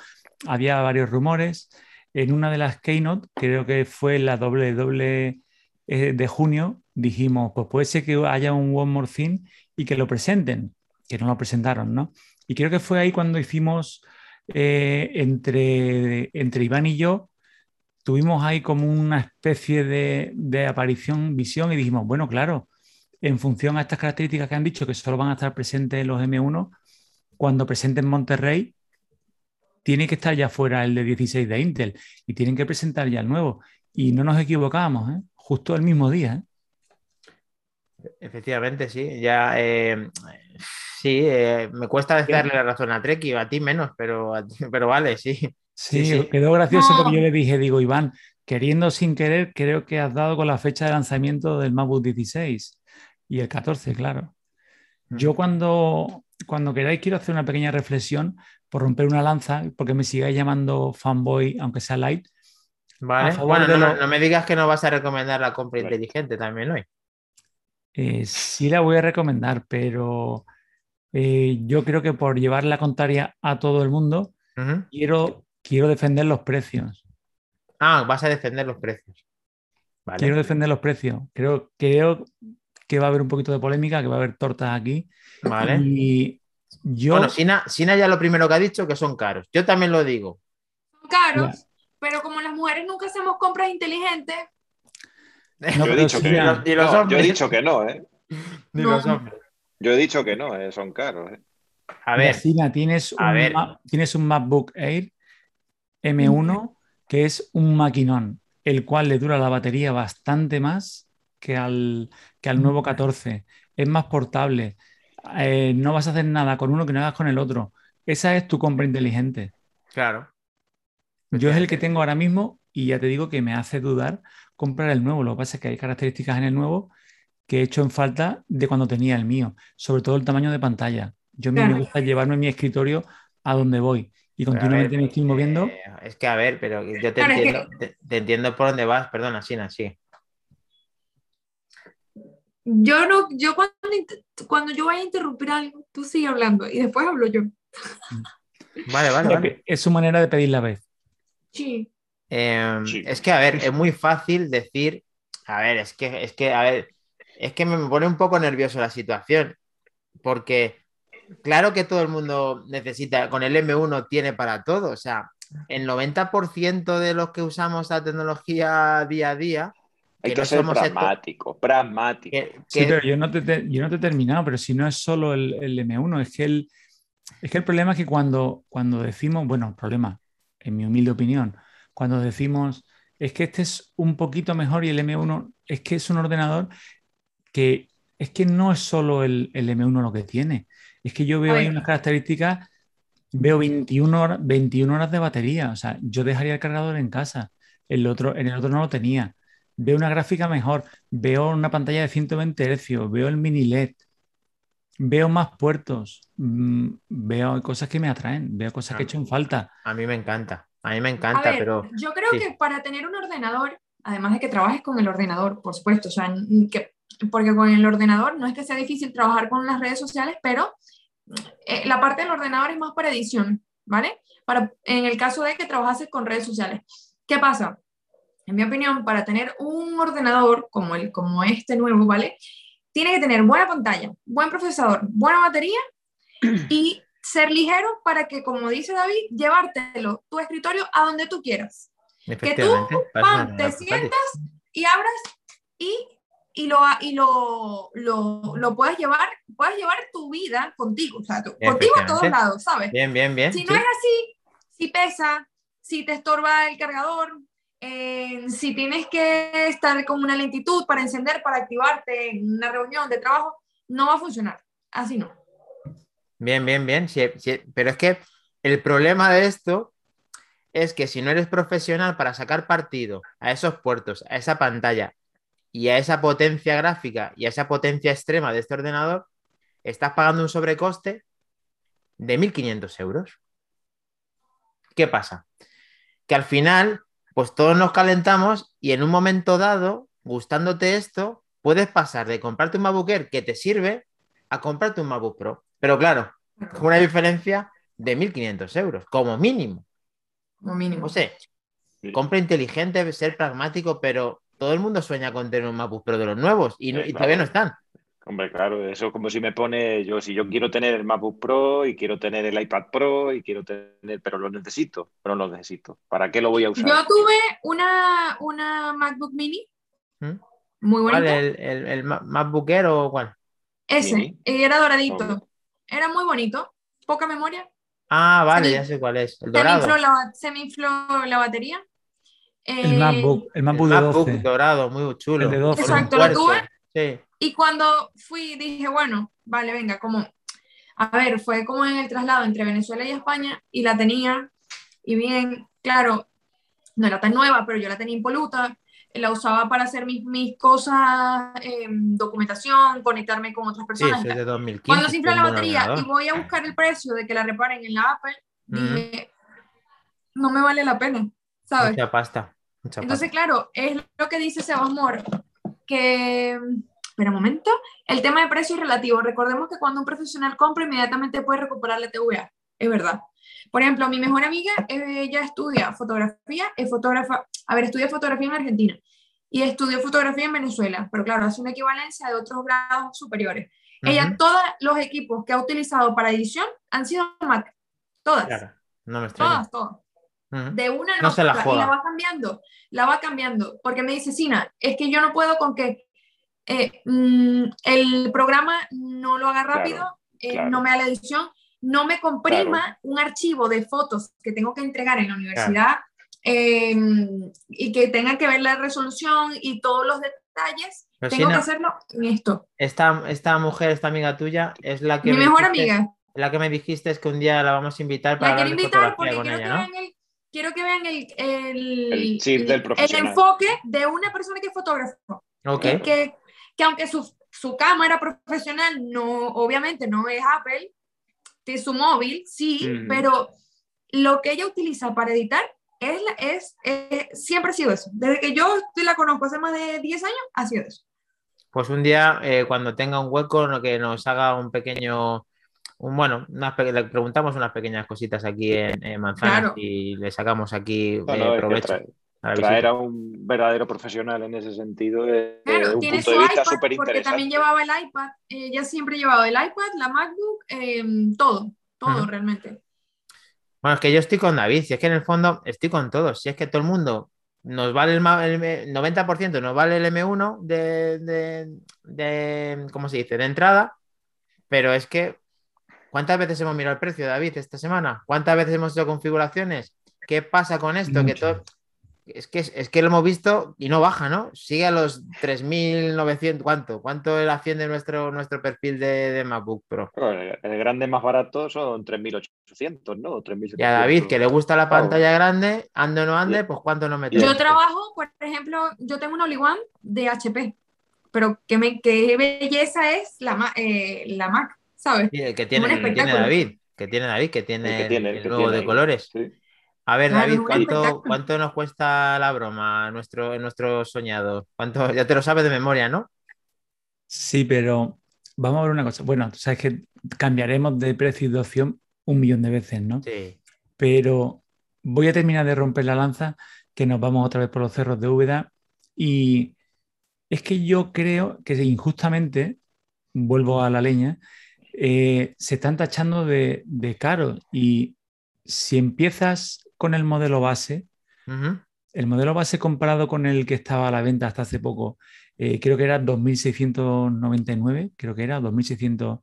Había varios rumores. En una de las keynote, creo que fue la WW eh, de junio, dijimos, pues puede ser que haya un One More Thing y que lo presenten, que no lo presentaron, ¿no? Y creo que fue ahí cuando hicimos eh, entre, entre Iván y yo, tuvimos ahí como una especie de, de aparición, visión y dijimos, bueno, claro, en función a estas características que han dicho que solo van a estar presentes en los M1, cuando presenten Monterrey, tiene que estar ya fuera el de 16 de Intel y tienen que presentar ya el nuevo. Y no nos equivocábamos, ¿eh? justo el mismo día. ¿eh? Efectivamente, sí. Ya, eh, sí, eh, me cuesta darle la razón a Trek y a ti menos, pero, a ti- pero vale, sí. Sí, Sí, sí. quedó gracioso No. porque yo le dije, digo, Iván, queriendo sin querer, creo que has dado con la fecha de lanzamiento del MacBook 16 y el 14, claro. Yo cuando, cuando queráis quiero hacer una pequeña reflexión por romper una lanza, porque me sigáis llamando fanboy, aunque sea light. Vale. Bueno, no, lo- no me digas que no vas a recomendar la compra Vale. inteligente también hoy. Eh, sí la voy a recomendar, pero eh, yo creo que por llevar la contraria a todo el mundo, quiero, quiero defender los precios. Ah, vas a defender los precios. Vale. Quiero defender los precios. Creo, creo que va a haber un poquito de polémica, que va a haber tortas aquí. Vale. Y yo, Bueno, Sina, Sina ya lo primero que ha dicho que son caros. Yo también lo digo. Son caros, pero como las mujeres nunca hacemos compras inteligentes, No, Yo he dicho sí, que no. Y los No, yo he dicho que no, ¿eh? Ni No. los hombres. Yo he dicho que no, ¿eh? son caros. ¿eh? A ver, tienes, a un ver. Tienes un MacBook Air M1 que es un maquinón, el cual le dura la batería bastante más que al, que al nuevo 14. Es más portable. Eh, no vas a hacer nada con uno que no hagas con el otro. Esa es tu compra inteligente. claro. Yo es el que tengo ahora mismo y ya te digo que me hace dudar comprar el nuevo. Lo que pasa es que hay características en el nuevo que he hecho en falta de cuando tenía el mío, sobre todo el tamaño de pantalla. Yo a mí me Claro. gusta llevarme mi escritorio a donde voy y continuamente ver, me estoy moviendo. eh, es que a ver, pero yo te Claro, es que- entiendo, te, te entiendo por dónde vas. Perdona, Sina, sí. yo no, yo cuando, cuando yo vaya a interrumpir algo, tú sigue hablando y después hablo yo. Vale, vale, vale. que Es su manera de pedir la vez. Sí. Eh, Sí. Es que, a ver, es muy fácil decir, a ver, es que, es que, a ver, es que me pone un poco nervioso la situación, porque claro que todo el mundo necesita, con el M1 tiene para todo, o sea, el 90% de los que usamos la tecnología día a día Hay que que no ser somos esto- pragmático, pragmático. que- Sí, pero yo no te, te- yo no te he terminado, pero si no es solo el, el M1, es que el, es que el problema es que cuando, cuando decimos, bueno, problema, en mi humilde opinión, cuando decimos es que este es un poquito mejor y el M1 es que es un ordenador que es que no es solo el, el M1 lo que tiene, es que yo veo ahí unas características, veo 21 horas, 21 horas de batería, o sea, yo dejaría el cargador en casa, el otro, en el otro no lo tenía. Veo una gráfica mejor, veo una pantalla de 120 Hz, veo el mini LED, veo más puertos, mm, veo cosas que me atraen, veo cosas que he hecho en falta. a mí me encanta, a mí me A encanta, ver, pero yo creo sí. que para tener un ordenador, además de que trabajes con el ordenador, por supuesto, o sea, que, porque con el ordenador no es que sea difícil trabajar con las redes sociales, pero eh, la parte del ordenador es más para edición, ¿vale? Para, en el caso de que trabajases con redes sociales. ¿Qué pasa? En mi opinión, para tener un ordenador como, el, como este nuevo, ¿vale? Tiene que tener buena pantalla, buen procesador, buena batería y ser ligero para que, como dice David, llevártelo tu escritorio a donde tú quieras. pam, no te sientas y abras y, y, lo, y lo, lo, lo puedes llevar, puedes llevar tu vida contigo, o sea, contigo a todos lados, ¿sabes? Bien, bien, bien. Si no sí. es así, si pesa, si te estorba el cargador, si tienes que estar con una lentitud para encender, para activarte en una reunión de trabajo, no va a funcionar. Así no. Bien, bien, bien. sí, sí, Pero es que el problema de esto es que si no eres profesional para sacar partido a esos puertos, a esa pantalla y a esa potencia gráfica y a esa potencia extrema de este ordenador, estás pagando un sobrecoste de 1.500 euros. ¿Qué pasa? Que al final, pues todos nos calentamos y en un momento dado, gustándote esto, puedes pasar de comprarte un MacBook Air que te sirve a comprarte un MacBook Pro. Pero claro, con una diferencia de 1.500 euros, como mínimo. Como mínimo. No sé, Sí. compra inteligente, ser pragmático, pero todo el mundo sueña con tener un MacBook Pro de los nuevos y, no- y todavía no están. Hombre, claro, eso es como si me pone yo, si yo quiero tener el MacBook Pro y quiero tener el iPad Pro y quiero tener, pero lo necesito, pero no lo necesito. ¿Para qué lo voy a usar? Yo tuve una, una MacBook Mini ¿Mm? muy bonita. ¿Cuál? ¿El, el, el Ma- MacBook Air o cuál? Ese, Mini. y era doradito. Hombre. Era muy bonito, poca memoria. Ah, vale, ya sé cuál es. El Se me, infló la, ba- se me infló la batería. El MacBook, el El MacBook de MacBook 12. dorado, muy chulo. El de 12. con un Exacto, lo tuve. Sí. Y cuando fui, dije, bueno, vale, venga, como, a ver, fue como en el traslado entre Venezuela y España y la tenía, y bien, claro, no era tan nueva, pero yo la tenía impoluta, la usaba para hacer mis, mis cosas, eh, documentación, conectarme con otras Sí, personas. y es de 2015. Cuando se infla la batería y voy a buscar el precio de que la reparen en la Apple, Mm. dije, no me vale la pena, ¿sabes? Mucha pasta. Mucha Entonces, pasta. claro, es lo que dice Sebas Mor, que, espera un momento, el tema de precio es relativo. Recordemos que cuando un profesional compra, inmediatamente puede recuperar la TVA, es verdad. Por ejemplo, mi mejor amiga, ella estudia fotografía, es fotógrafa, a ver, estudia fotografía en Argentina y estudió fotografía en Venezuela, pero claro, hace una equivalencia de otros grados superiores. Ella, Ujú, todos los equipos que ha utilizado para edición han sido Mac, todas, Claro, no me extraña. todas, todas de una No en se la otra, y juega. la va cambiando, la va cambiando, porque me dice, Sina, es que yo no puedo con que eh, mm, el programa no lo haga rápido, Claro, eh, claro. no me haga la edición, no me comprima un archivo de fotos que tengo que entregar en la universidad eh, y que tenga que ver la resolución y todos los detalles, Pero, tengo que hacerlo en esto. Esta, esta mujer, esta amiga tuya, es la que Mi me mejor dijiste- amiga, La que me dijiste es que un día la vamos a invitar para la quiero invitar porque quiero que ella, ¿no? vean el... Quiero que vean el, el, El chip del profesional. enfoque de una persona que es fotógrafo. Ok. que, que, que aunque su, su cámara profesional no, obviamente no es Apple, de su móvil, sí, pero lo que ella utiliza para editar es, es, es- siempre ha sido eso. Desde que yo la conozco hace más de 10 años, ha sido eso. Pues un día, eh, cuando tenga un hueco, que nos haga un pequeño, un, bueno, unas le preguntamos unas pequeñas cositas aquí en, en Manzanas Claro. y le sacamos aquí No, eh, no, es que provecho. A traer a un verdadero profesional en ese sentido es Claro, un tiene punto su de vista porque también llevaba el iPad, eh, ella siempre ha llevado el iPad, la MacBook, eh, todo, todo realmente. Bueno, es que yo estoy con David, si es que en el fondo estoy con todos, si es que todo el mundo nos vale el, el M- 90%, nos vale el M1 de, de, de- ¿cómo se dice? De entrada, pero es que, ¿cuántas veces hemos mirado el precio, David, esta semana? ¿Cuántas veces hemos hecho configuraciones? ¿Qué pasa con esto? Que todo... Es que, es que lo hemos visto y no baja, ¿no? Sigue a los 3.900, ¿cuánto? ¿Cuánto asciende nuestro, nuestro perfil de, de MacBook Pro? El, el grande más barato son 3.800, ¿no? O 3.700. Y a David, que le gusta la pantalla grande, ande o no ande, pues ¿cuánto nos metemos? Yo trabajo, por ejemplo, yo tengo un All-in-One de HP, pero qué, me, qué belleza es la, eh, la Mac, ¿sabes? Sí, el que tiene, el que. David, que tiene David, que tiene El que tiene, el, el que nuevo tiene de ahí. colores. Sí. A ver, David, ¿cuánto, nos cuesta la broma nuestro, en nuestro soñado? ¿Cuánto? Ya te lo sabes de memoria, ¿no? Sí, pero vamos a ver una cosa. Bueno, tú sabes que cambiaremos de precio y de opción un millón de veces, ¿no? Sí. Pero voy a terminar de romper la lanza, que nos vamos otra vez por los cerros de Úbeda. Y es que yo creo que injustamente, vuelvo a la leña, eh, se están tachando de, de caro. Y si empiezas con el modelo base, el modelo base comparado con el que estaba a la venta hasta hace poco, eh, creo que era 2.699, creo que era 2.600.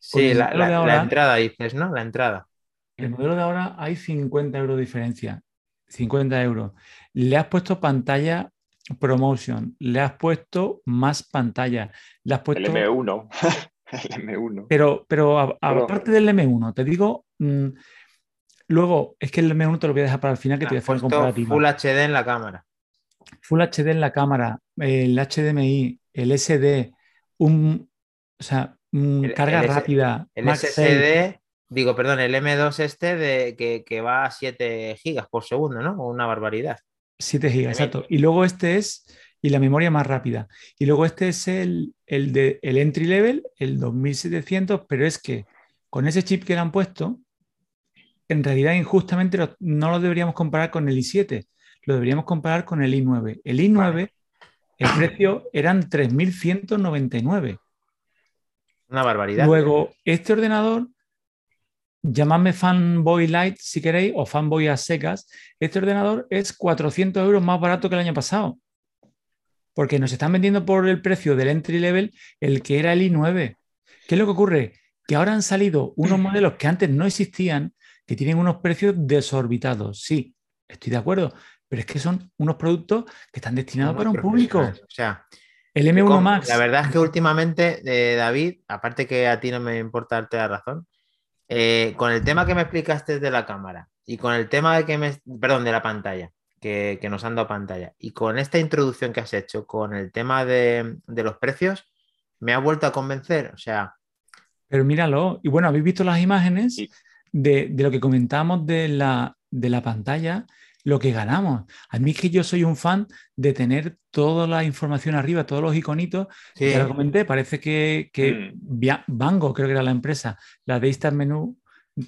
Sí, el la, modelo la- de la ahora- entrada dices, ¿no? La entrada. El modelo de ahora hay 50 euros de diferencia. 50 euros. Le has puesto pantalla promotion, le has puesto más pantalla, le has El puesto... M1. el M1. Pero, pero a- Pero- aparte del M1, te digo, mm, luego es que el M1 te lo voy a dejar para el final que te voy a hacer comparativa. Full HD en la cámara. Full HD en la cámara, el HDMI, el SD, un, o sea, El- carga el rápida, El MagSafe. SSD, digo, perdón, el M2 este de, que, que va a 7 gigas por segundo, ¿no? Una barbaridad. 7 gigas, exacto. Y luego este es, y la memoria más rápida. Y luego este es el, el, de, el entry level, el 2700, pero es que con ese chip que le han puesto, en realidad injustamente lo- no lo deberíamos comparar con el i7, lo deberíamos comparar con el i9. El i9, Vale. el precio eran 3.199. Una barbaridad. Luego, este ordenador, llamadme fanboy light si queréis, o fanboy a secas, este ordenador es 400 euros más barato que el año pasado. Porque nos están vendiendo por el precio del entry level el que era el i9. ¿Qué es lo que ocurre? Que ahora han salido unos modelos que antes no existían, que tienen unos precios desorbitados. Sí, estoy de acuerdo, pero es que son unos productos que están destinados para un público. O sea, El que M1 com- Max. La verdad es que últimamente, eh, David, aparte que a ti no me importa darte la razón, eh, con el tema que me explicaste de la cámara y con el tema de que me, perdón, de la pantalla, que, que nos han dado pantalla, y con esta introducción que has hecho, con el tema de, de los precios, me ha vuelto a convencer. O sea, Pero míralo, y bueno, habéis visto las imágenes Sí. De, de lo que comentamos de la, de la pantalla, lo que ganamos. A mí es que yo soy un fan de tener toda la información arriba, todos los iconitos. sí, Ya lo comenté, parece que, que Mm. Bango, creo que era la empresa, la de Instant Menú,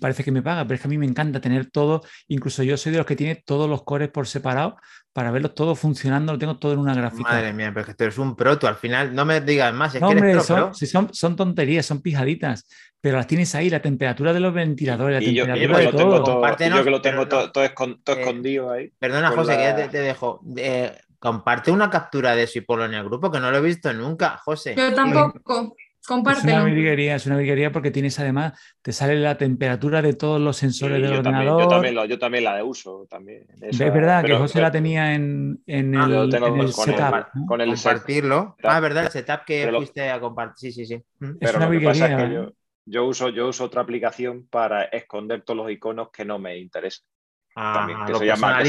parece que me paga, pero es que a mí me encanta tener todo, incluso yo soy de los que tiene todos los cores por separado para verlos todos funcionando, lo tengo todo en una gráfica. madre mía, pero es que tú eres un pro, tú al final no me digas más, es No, que eres hombre, pro, son, pro. si son, son tonterías, son pijaditas, pero las tienes ahí, la temperatura de los ventiladores, la Y yo, yo temperatura que de lo tengo todo. todo, yo que lo tengo todo, todo eh, escondido ahí. Perdona, José, que ya te dejo. Eh, comparte una captura de eso y ponlo en el grupo, que no lo he visto nunca, José. Yo tampoco. Es una virguería, es una virguería porque tienes además, te sale la temperatura de todos los Sí, sensores del yo, también, ordenador. yo, también, lo- yo también la de uso. También, esa, es verdad pero- que José pero- la tenía en, en Ah, el, tengo en el con el- setup. ¿no? con el Compartirlo. setup. Ah, es verdad, el setup que Pero lo- fuiste a compartir. Sí, sí, sí. Mm. Es Pero una lo que pasa es virguería, que ¿eh? yo, yo uso, yo uso otra aplicación para esconder todos los iconos que no me interesan. También, Ah, que, lo se llama, que,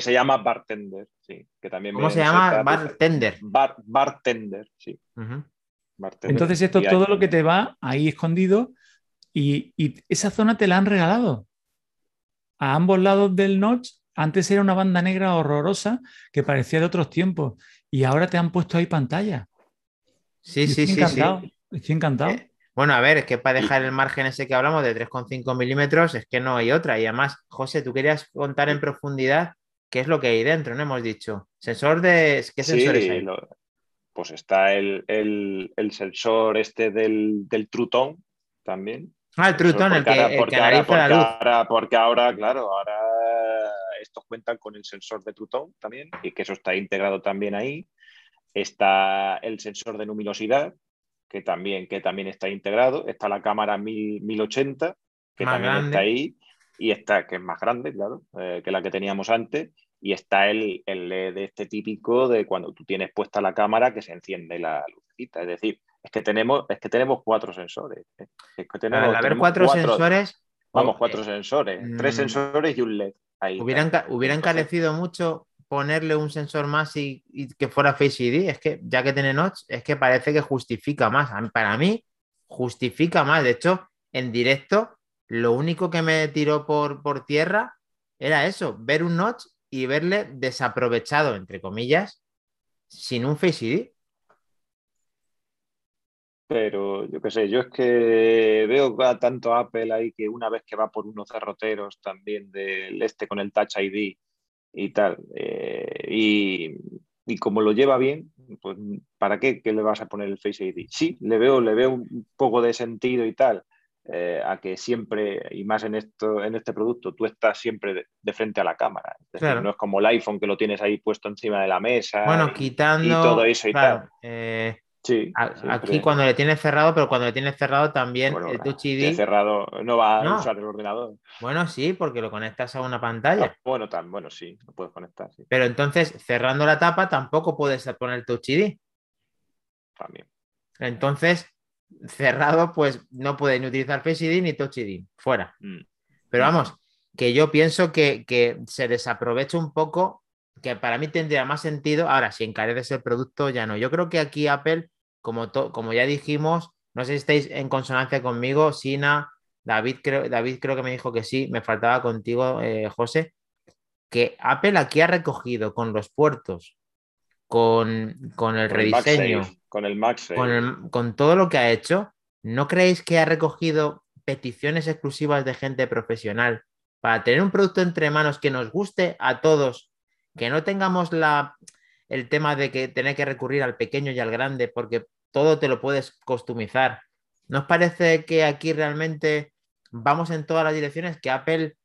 se, que llama Bartender. Sí, que también ¿Cómo se llama? Bartender. Bar- bartender, sí. Ujú. Entonces esto hay- todo lo que te va ahí escondido y, y esa zona te la han regalado. A ambos lados del notch, antes era una banda negra horrorosa que parecía de otros tiempos y ahora te han puesto ahí pantalla. Sí, Y sí, estoy sí, sí. encantado, Estoy encantado. Eh, Bueno, a ver, es que para dejar el margen ese que hablamos de 3,5 milímetros, es que no hay otra. Y además, José, tú querías contar en profundidad qué es lo que hay dentro, ¿no? Hemos dicho. Sensor de. ¿Qué Sí, sensores hay? lo- pues está el, el- el sensor este del, del Trutón también. Ah, el Trutón, el porque que, ahora- el porque que ahora- analiza la porque luz. ahora- porque ahora, claro, ahora estos cuentan con el sensor de True también, y que eso está integrado también ahí. Está el sensor de luminosidad, que también, que también está integrado. Está la cámara 1080, que también está ahí. Y está, que es más grande, claro, eh, que la que teníamos antes. Y está el, el LED este típico de cuando tú tienes puesta la cámara que se enciende la lucecita. Es decir, es que tenemos, es que tenemos cuatro sensores. ¿eh? Es que tenemos, Al haber cuatro, sensores. Vamos, cuatro sensores. Tres mm. sensores y un LED. Ahí hubiera, encarecido mucho ponerle un sensor más y, que fuera Face ID. Es que ya que tiene notch, es que parece que justifica más. Para mí, justifica más. De hecho, en directo, lo único que me tiró por, por tierra era eso, ver un notch y verle desaprovechado, entre comillas, sin un Face ID. Pero yo qué sé, yo es que veo a tanto Apple ahí que una vez que va por unos derroteros también del este con el Touch ID y tal, eh, y, y, como lo lleva bien, pues ¿para qué, le vas a poner el Face ID? Sí, le veo, le veo un poco de sentido y tal. Eh, a que siempre, y más en, esto, en este producto, tú estás siempre de, frente a la cámara. no es como el iPhone que lo tienes ahí puesto encima de la mesa. Bueno, quitando. Y todo eso y tal. Eh, aquí cuando le tienes cerrado, pero cuando le tienes cerrado también el Touch ID. cerrado no va a usar el ordenador. Bueno, sí, porque lo conectas a una pantalla. Ah, bueno, tan, bueno, sí, lo puedes conectar. Pero entonces, cerrando la tapa, tampoco puedes poner el Touch ID. También. Entonces, cerrado, pues no puede ni utilizar Face ID ni Touch ID. Fuera. Mm. Pero vamos, que yo pienso que, que se desaprovecha un poco que para mí tendría más sentido. Ahora, si encareces el producto, ya no. Yo creo que aquí Apple como, como ya dijimos, no sé si estáis en consonancia conmigo, Sina, David creo, David creo que me dijo que sí, me faltaba contigo, eh, José, que Apple aquí ha recogido con los puertos, con, el rediseño, con el Max, con, con todo lo que ha hecho, ¿no creéis que ha recogido peticiones exclusivas de gente profesional para tener un producto entre manos que nos guste a todos, que no tengamos la, el tema de que tener que recurrir al pequeño y al grande, porque todo te lo puedes customizar. ¿No os parece que aquí realmente vamos en todas las direcciones? Que Apple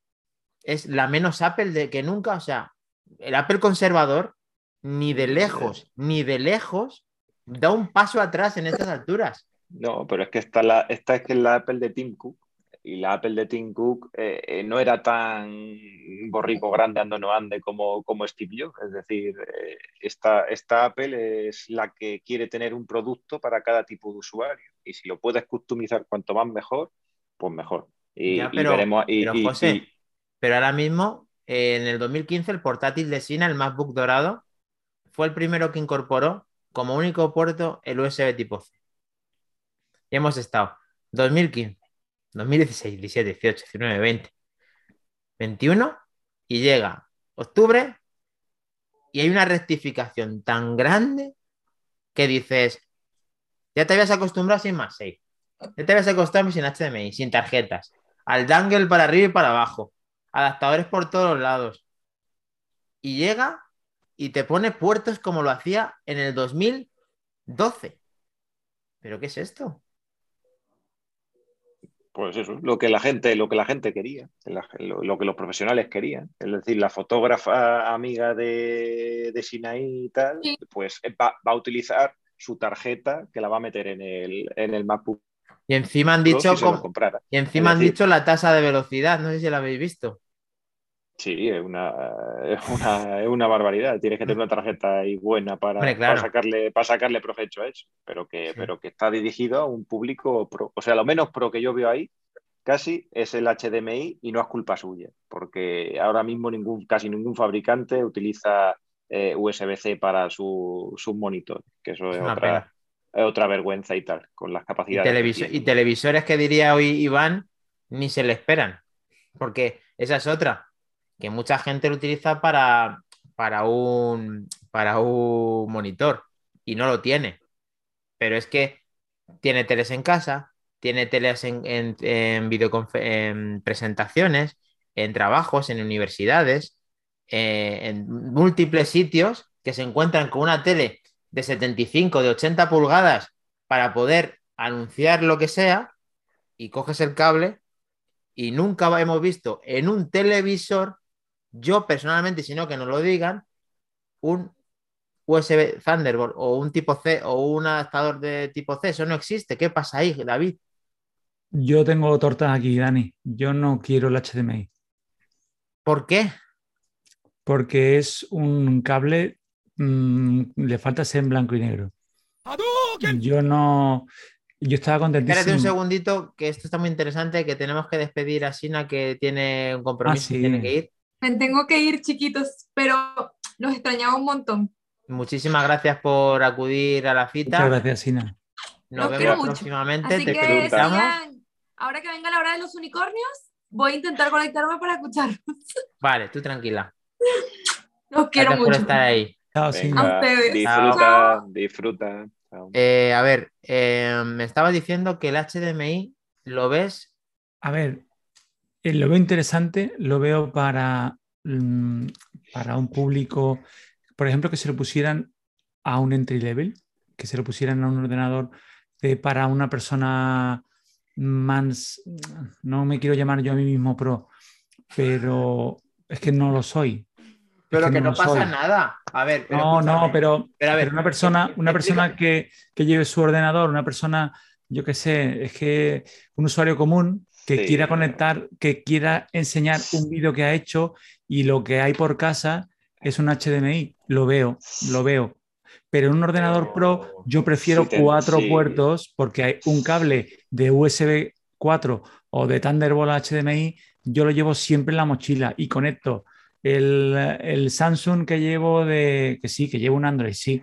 es la menos Apple de que nunca, o sea, el Apple conservador, ni de lejos, ni de lejos, da un paso atrás en estas alturas. No, pero es que esta, la, esta es que es la Apple de Tim Cook y la Apple de Tim Cook eh, eh, no era tan borrico grande ando no ande como, como Steve Jobs. Es decir, eh, esta, esta, Apple es la que quiere tener un producto para cada tipo de usuario. Y si lo puedes customizar cuanto más mejor, pues mejor. Y, pero, veremos. pero, José, pero ahora mismo, en el 2015, el portátil de Sina, el MacBook dorado, fue el primero que incorporó como único puerto el USB tipo C. Y hemos estado 2015, 2016, 17, 18, 19, 20, 21 y llega octubre y hay una rectificación tan grande que dices, ya te habías acostumbrado sin más 6, ya te habías acostumbrado sin HDMI, sin tarjetas, al dangle para arriba y para abajo, adaptadores por todos lados. Y llega y te pone puertos como lo hacía en el 2012. ¿Pero qué es esto? Pues eso, lo que la gente, lo que la gente quería, lo, que los profesionales querían. Es decir, la fotógrafa amiga de, de Sinaí y tal, pues eh, va, a utilizar su tarjeta que la va a meter en el, en el MacBook. Y encima han dicho, y encima han dicho la tasa de velocidad, no sé si la habéis visto. Sí, es una, es una, barbaridad. Tienes que tener una tarjeta ahí buena para, para, sacarle, para sacarle provecho a eso, pero que, pero que está dirigido a un público pro. O sea, lo menos pro que yo veo ahí casi es el HDMI y no es culpa suya, porque ahora mismo ningún, casi ningún fabricante utiliza eh, USB-C para sus su monitores, que eso es, otra, otra vergüenza y tal, con las capacidades. Y, y televisores que diría hoy Iván, ni se le esperan, porque esa es otra que mucha gente lo utiliza para, para, un, para un monitor y no lo tiene. Pero es que tiene teles en casa, tiene teles en, en, en, presentaciones, en trabajos, en universidades, eh, en múltiples sitios que se encuentran con una tele de 75, de 80 pulgadas para poder anunciar lo que sea y coges el cable y nunca hemos visto en un televisor Yo personalmente, si no que nos lo digan, un USB Thunderbolt o un tipo C o un adaptador de tipo C, eso no existe. ¿Qué pasa ahí, David? Yo tengo tortas aquí, Dani. Yo no quiero el HDMI. ¿Por qué? Porque es un cable, mmm, le falta ser en blanco y negro. Yo no. Yo estaba contentísimo. Espérate un segundito, que esto está muy interesante, que tenemos que despedir a Sina, que tiene un compromiso Ah, sí. y tiene que ir. Me tengo que ir, chiquitos, pero los extrañaba un montón. Muchísimas gracias por acudir a la Muchas cita. gracias, Sina. Nos Los quiero vemos mucho. próximamente. Así Te que sigan, ahora que venga la hora de los unicornios, voy a intentar conectarme para escuchar. Vale, tú tranquila. Los quiero Gracias por mucho. estar ahí. Chao, Sina. A ustedes. disfruta, Chao. disfruta. Chao. Eh, a ver, eh, me estabas diciendo que el HDMI lo ves. A ver, eh, lo veo interesante, lo veo para, mm, para un público, por ejemplo, que se lo pusieran a un entry level, que se lo pusieran a un ordenador de- para una persona más, no me quiero llamar yo a mí mismo pro, pero es que no lo soy. Es Pero que no pasa soy. nada. A ver, pero No, no, pero, Pero a ver, pero una persona, una persona que, que lleve su ordenador, una persona, yo qué sé, es que un usuario común que Sí. quiera conectar, que quiera enseñar un vídeo que ha hecho y lo que hay por casa es un HDMI, lo veo, lo veo. Pero en un ordenador pro yo prefiero Sí, cuatro sí. puertos porque hay un cable de USB 4 o de Thunderbolt a HDMI, yo lo llevo siempre en la mochila y conecto el, el Samsung que llevo de, que sí, que llevo un Android, sí,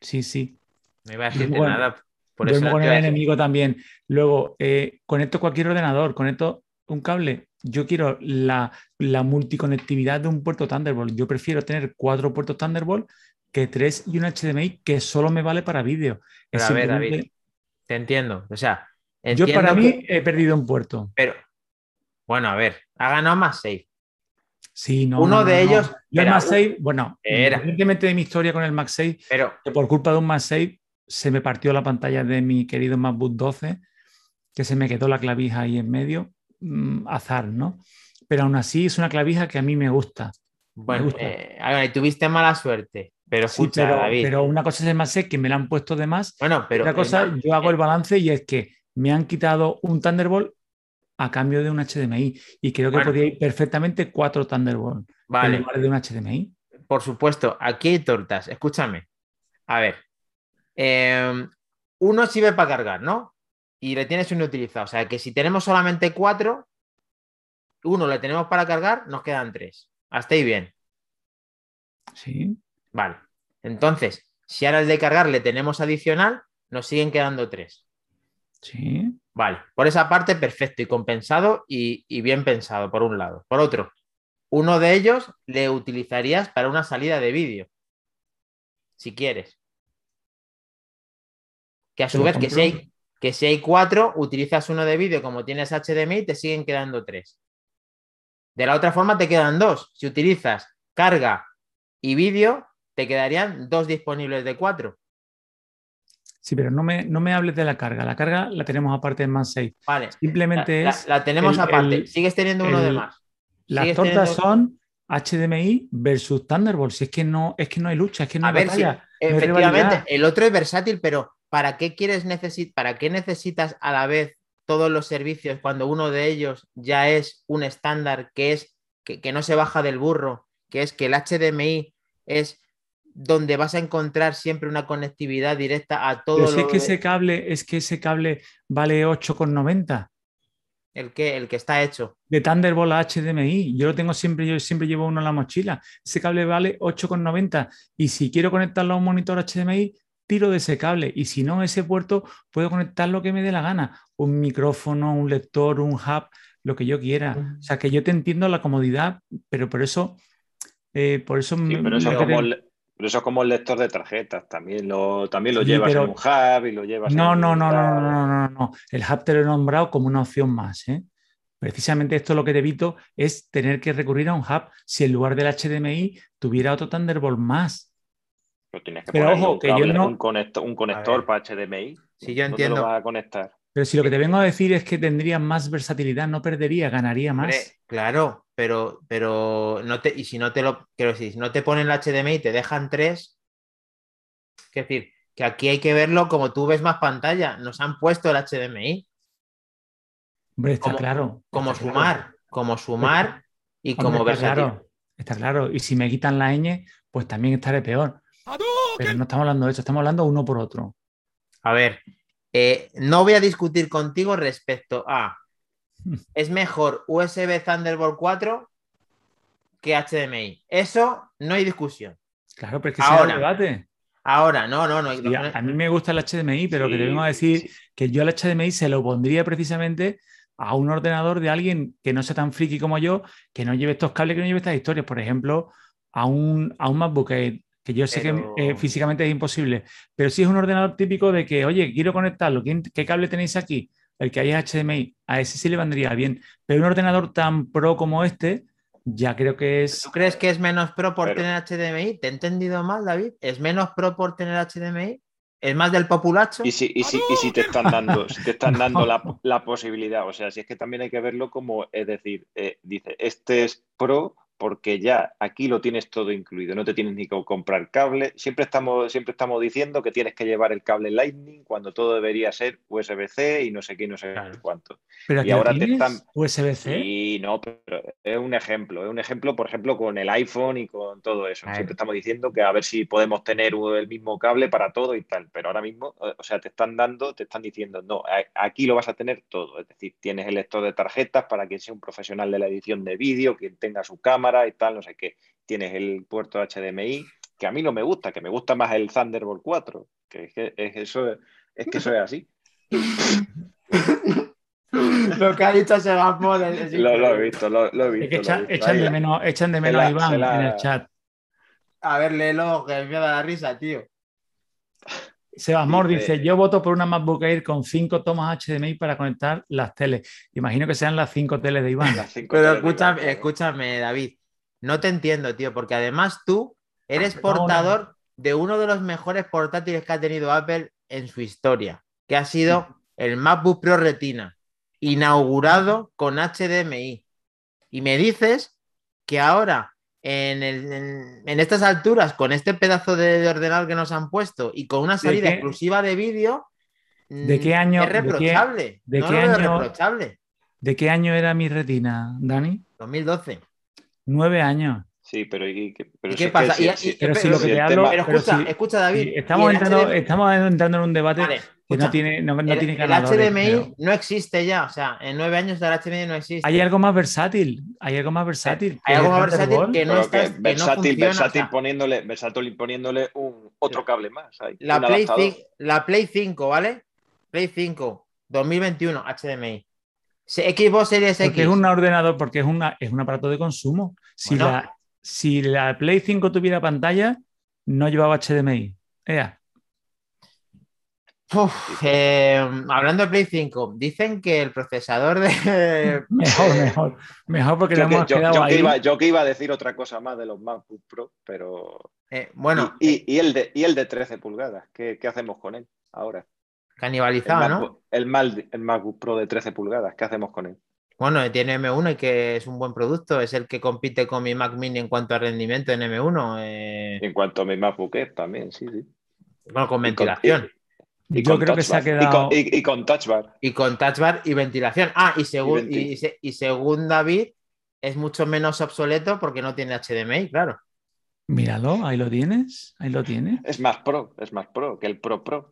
sí, sí. No iba a decirte Bueno, nada. Por Duermo eso con el enemigo también. Luego, eh, conecto cualquier ordenador, conecto un cable. Yo quiero la, la multiconectividad de un puerto Thunderbolt. Yo prefiero tener cuatro puertos Thunderbolt que tres y un HDMI que solo me vale para vídeo. Es Pero a ver, simplemente- David, te entiendo. O sea, Yo entiendo para que- mí he perdido un puerto. Pero, bueno, a ver, ha ganado más safe. Sí, no. Uno no, de no, no. ellos- Yo el espera, MagSafe, bueno, independientemente de mi historia con el MagSafe, Pero, que por culpa de un MagSafe se me partió la pantalla de mi querido MacBook 12, que se me quedó la clavija ahí en medio, mm, azar, ¿no? Pero aún así es una clavija que a mí me gusta. bueno, gusta. eh, a ver, tuviste mala suerte. Pero Sí, escucha, pero, David. pero una cosa es el que me la han puesto de más. bueno, pero. otra cosa, eh, yo hago el balance y es que me han quitado un Thunderbolt a cambio de un HDMI y creo que Bueno. podía ir perfectamente cuatro Thunderbolt en Vale, lugar de un HDMI. por supuesto, aquí hay tortas. Escúchame. A ver. eh, uno sirve para cargar, ¿no? Y le tienes uno utilizado. O sea que si tenemos solamente cuatro, uno le tenemos para cargar, nos quedan tres. Hasta ahí bien. Sí, Vale. Entonces, si ahora el de cargar le tenemos adicional, nos siguen quedando tres. sí. Vale. Por esa parte, perfecto y compensado y, y bien pensado, por un lado. Por otro, uno de ellos le utilizarías para una salida de vídeo. Si quieres. Que a su vez, que si, hay, que si hay cuatro, utilizas uno de vídeo, como tienes HDMI, te siguen quedando tres. De la otra forma, te quedan dos. Si utilizas carga y vídeo, te quedarían dos disponibles de cuatro. Sí, pero no me, no me hables de la carga. La carga la tenemos aparte en MagSafe. Vale. Simplemente La, es. la tenemos el- aparte. el- Sigues teniendo uno de más. Las tortas teniendo- son HDMI versus Thunderbolt. Si es que no, es que no hay lucha, es que no A hay ver, no hay efectivamente, el otro es versátil, pero ¿para qué quieres necesitar, para qué necesitas a la vez todos los servicios cuando uno de ellos ya es un estándar que es que, que no se baja del burro, que es que el HDMI es donde vas a encontrar siempre una conectividad directa a todo Pero si lo es que ese cable, es que ese cable vale 8,90 el que el que está hecho. de Thunderbolt a HDMI. Yo lo tengo siempre, yo siempre llevo uno en la mochila. Ese cable vale 8,90 y si quiero conectarlo a un monitor HDMI, tiro de ese cable y si no, ese puerto puedo conectar lo que me dé la gana. Un micrófono, un lector, un hub, lo que yo quiera. O sea, que yo te entiendo la comodidad, pero por eso... eh, por eso Sí, me- pero eso, me como el, pero eso es como el lector de tarjetas. También lo, también lo Sí, llevas pero- en un hub y lo llevas No, en no, no, no, no, no, no. El hub te lo he nombrado como una opción más. ¿eh? Precisamente esto lo que te evito es tener que recurrir a un hub si en lugar del HDMI tuviera otro Thunderbolt más. Pero tienes que Pero ponerle ojo, un que yo no- un conector, un conector para HDMI. Sí, yo ¿Dónde entiendo. lo vas a conectar? Pero si lo que te vengo a decir es que tendría más versatilidad, no perdería, ganaría más. Hombre, claro, pero, pero no te, y si no te lo, quiero decir, si no te ponen el HDMI y te dejan tres, es decir, que aquí hay que verlo como tú ves más pantalla, nos han puesto el HDMI. Hombre, está Como- claro. como está sumar, claro. como sumar y Hombre, como está versátil. claro, está claro. Y si me quitan la ñ, pues también estaré peor. Pero no estamos hablando de eso, estamos hablando uno por otro. A ver, eh, no voy a discutir contigo respecto a es mejor USB Thunderbolt 4 que HDMI. Eso no hay discusión. Claro, pero es que Ahora. el debate. Ahora, no, no, no. Sí, a, mí me gusta el HDMI, pero que te Sí, vengo a decir sí. que yo el HDMI se lo pondría precisamente a un ordenador de alguien que no sea tan friki como yo, que no lleve estos cables, que no lleve estas historias. Por ejemplo, a un, a un MacBook Air, que yo sé Pero- que eh, físicamente es imposible, pero si es un ordenador típico de que, oye, quiero conectarlo, ¿quién- ¿qué cable tenéis aquí? El que hay es HDMI, a ese sí le vendría bien. Pero un ordenador tan pro como este, ya creo que es... ¿Tú crees que es menos pro por Pero- tener HDMI? ¿Te he entendido mal, David? ¿Es menos pro por tener HDMI? ¿Es más del populacho? Y si, y si, y si te están dando, si te están dando la posibilidad, o sea, si es que también hay que verlo como, es decir, eh, dice, este es pro porque ya aquí lo tienes todo incluido, no te tienes ni que comprar cable. Siempre estamos, siempre estamos diciendo que tienes que llevar el cable Lightning cuando todo debería ser USB-C y no sé qué, no sé Claro. cuánto. Pero y aquí ahora te están- USB-C. Y no, pero es un ejemplo, es un ejemplo, por ejemplo, con el iPhone y con todo eso. Claro. Siempre estamos diciendo que a ver si podemos tener el mismo cable para todo y tal, pero ahora mismo, o sea, te están dando, te están diciendo, no, aquí lo vas a tener todo. Es decir, tienes el lector de tarjetas para quien sea un profesional de la edición de vídeo, quien tenga su cámara y tal, no sé qué. Tienes el puerto HDMI, que a mí no me gusta, que me gusta más el Thunderbolt 4, que es que es eso, es que eso es así. Lo que ha dicho Sebastián es Lo, lo he visto, lo, lo he Es que visto. echan, he visto. echan Ahí de menos, echan de menos la- a Iván la- en el chat. A ver, léelo, que me da la risa, tío. Sebas Mor Dice- yo voto por una MacBook Air con cinco tomas HDMI para conectar las teles. Imagino que sean las cinco teles de Iván. Pero escúchame, David. No te entiendo, tío, porque además tú eres no, portador de uno de los mejores portátiles que ha tenido Apple en su historia, que ha sido el MacBook Pro Retina, inaugurado con HDMI. Y me dices que ahora, en, el- en- en estas alturas, con este pedazo de ordenador que nos han puesto y con una salida exclusiva de vídeo, ¿De qué mm, año- Es de qué- de no año- reprochable. ¿De qué año era mi retina, Dani? 2012. Nueve años. Sí, pero, ¿y qué, pero ¿Y si qué que pasa? si- Y- si- y- Pero si lo que si te hablo- tema- Pero pero escucha, escucha, David. Estamos, entrando, HDMI estamos entrando en un debate Vale, que escucha, no tiene, no, no el, tiene el HDMI pero no existe ya. O sea, en nueve años el HDMI no existe. Hay algo más versátil. Hay algo más versátil. Hay algo más versátil que no está, que que no versátil, funciona, versátil o sea, poniéndole, versátil poniéndole un otro cable más. ahí, la, Play adaptador. 5, la Play 5, ¿vale? Play 5, 2021, HDMI. Xbox Series X. Porque es un ordenador, porque es, una, es un aparato de consumo. Si, Bueno. la, si la Play 5 tuviera pantalla, no llevaba HDMI. Ea. Uf, eh, hablando de Play 5, dicen que el procesador de. Mejor, mejor. Mejor porque Yo nos que, hemos yo- quedado yo que ahí. iba, yo que iba a decir otra cosa más de los MacBook Pro, pero. Eh, bueno, y, y- y el de, y el de 13 pulgadas, ¿qué, qué hacemos con él ahora? El, canibalizado, ¿no? El, Mal- el MacBook Pro de 13 pulgadas, ¿qué hacemos con él? Bueno, tiene M1 y que es un buen producto. Es el que compite con mi Mac Mini en cuanto a rendimiento en M1. eh, En cuanto a mi MacBook Air también, sí, sí. bueno, con Y con- ventilación. y Yo con creo que se ha Touch Bar, y quedado. con- Y, y con Touch Bar. Y con Touch Bar y ventilación. Ah, y, según, y según David, es mucho menos obsoleto porque no tiene HDMI, claro. Míralo, ahí lo tienes. Ahí lo tienes. Es más pro, es más pro que el Pro Pro.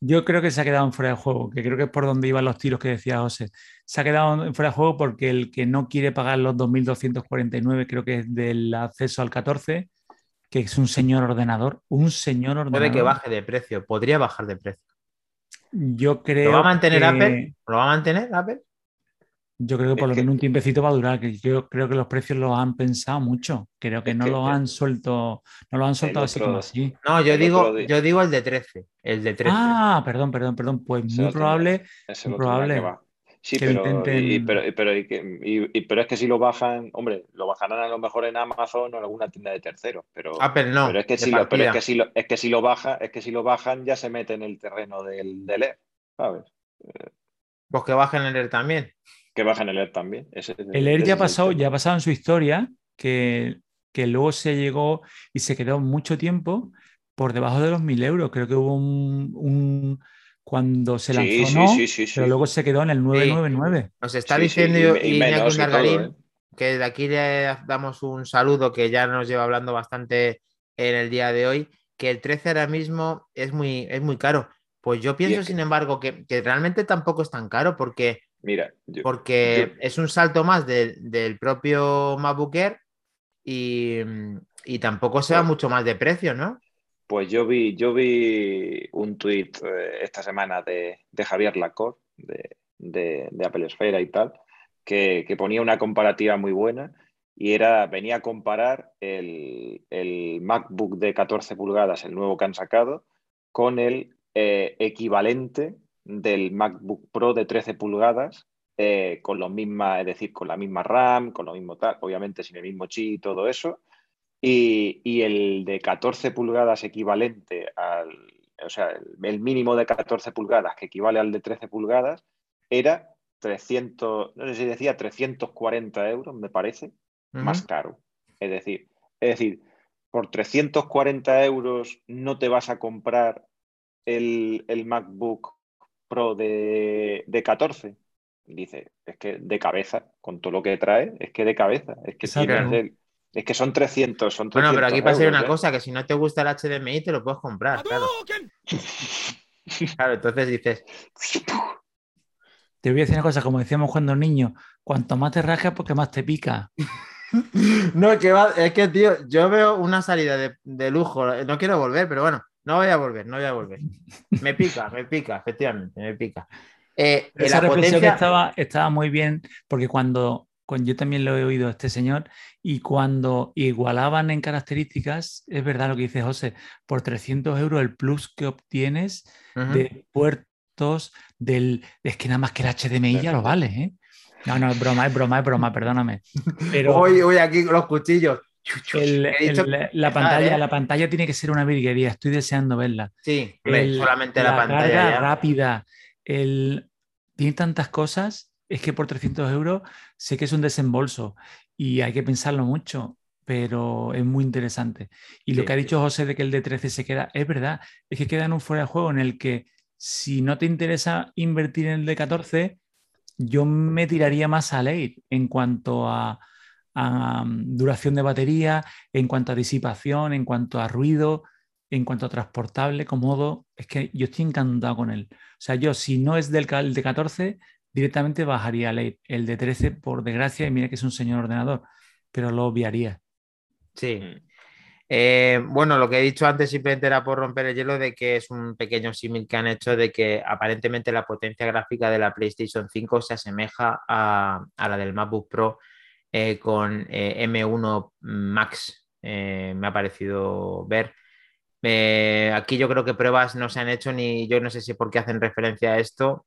Yo creo que se ha quedado en fuera de juego, que creo que es por donde iban los tiros que decía José. Se ha quedado en fuera de juego porque el que no quiere pagar los 2.249, creo que es del acceso al 14, que es un señor ordenador, un señor ordenador. Puede que baje de precio, podría bajar de precio. Yo creo ¿Lo va a mantener que- Apple? ¿Lo va a mantener Apple? Yo creo que por Es lo que- menos un tiempecito va a durar, que yo creo que los precios los han pensado mucho. Creo que Es no que- los han suelto, no los han soltado así otro- como así. No, yo El digo, yo digo el de 13. El de 13. Ah, perdón, perdón, perdón. Pues Ese muy lo probable. Lo Probable. Sí, pero, intenten- y- pero, y- pero, y que- pero es que si lo bajan, hombre, lo bajarán a lo mejor en Amazon o en alguna tienda de terceros, pero, Apple no. pero es que si lo, pero es que si lo, es que si lo baja, es que si lo bajan ya se mete en el terreno del, del Air, ¿sabes? Pues que bajen el Air también. Que baja en el Air también. el Air ya, pasó, ya ha pasado en su historia que, que luego se llegó y se quedó mucho tiempo por debajo de los 1000 euros. Creo que hubo un, cuando se lanzó, sí, sí, pero luego se quedó en el 999. Nos está diciendo Iñaki Margarín ¿eh? que de aquí le damos un saludo que ya nos lleva hablando bastante en el día de hoy, que el 13 ahora mismo es muy, es muy caro. Pues yo pienso, sin embargo, que, realmente tampoco es tan caro porque, Mira, porque es un salto más del propio MacBook Air y, tampoco se va pues mucho más de precio, ¿no? Pues yo vi, yo vi un tuit eh, esta semana de, Javier Lacor, de, Apple Esfera y tal, que, que, ponía una comparativa muy buena y era, venía a comparar el, el MacBook de 14 pulgadas, el nuevo que han sacado, con el eh, equivalente del MacBook Pro de 13 pulgadas, eh, con lo misma, es decir, con la misma RAM, con lo mismo tal, obviamente sin el mismo chip y todo eso. Y, el de 14 pulgadas equivalente al, o sea, el, mínimo de 14 pulgadas que equivale al de 13 pulgadas, era 300, no sé si decía 340 euros, me parece, más caro. Es decir, es decir, por 340 euros no te vas a comprar el, MacBook Pro de, 14? Dice, es que de cabeza, con todo lo que trae, es que de cabeza, es que, es que son 300, son Bueno, pero aquí pasa una ¿eh? cosa, que si no te gusta el HDMI te lo puedes comprar, claro. claro, entonces dices... Te voy a decir una cosa, como decíamos cuando niño, cuanto más te rajas, porque más te pica. no, que va, es que, tío, yo veo una salida de, de lujo, no quiero volver, pero bueno, no voy a volver, no voy a volver. Me pica, me pica, efectivamente, me pica. Eh, Esa la reflexión estaba, estaba muy bien, porque cuando, yo también lo he oído a este señor, y cuando igualaban en características, es verdad lo que dice José, por 300 euros el plus que obtienes de puertos, del, es que nada más que el HDMI ya lo vale, ¿eh? No, no, es broma, es broma, es broma, perdóname. Pero... Uy, uy, aquí los cuchillos la, pantalla, la pantalla tiene que ser una virguería, estoy deseando verla. Sí, solamente la, pantalla. rápida, el, tiene tantas cosas, es que por 300 euros sé que es un desembolso y hay que pensarlo mucho, pero es muy interesante. Y lo que ha dicho José de que el de 13 se queda, es verdad, es que queda en un fuera de juego en el que si no te interesa invertir en el de 14, yo me tiraría más a ley en cuanto a duración de batería, en cuanto a disipación, en cuanto a ruido, en cuanto a transportable, cómodo. Es que yo estoy encantado con él. O sea, yo si no es del de 14, directamente bajaría el de 13, por desgracia, y mira que es un señor ordenador, pero lo obviaría. Sí. Eh, bueno, lo que he dicho antes simplemente era por romper el hielo de que es un pequeño símil que han hecho de que aparentemente la potencia gráfica de la PlayStation 5 se asemeja a, a la del MacBook Pro eh, con eh, M1 Max, eh, me ha parecido ver. aquí yo creo que pruebas no se han hecho ni yo no sé si por qué hacen referencia a esto.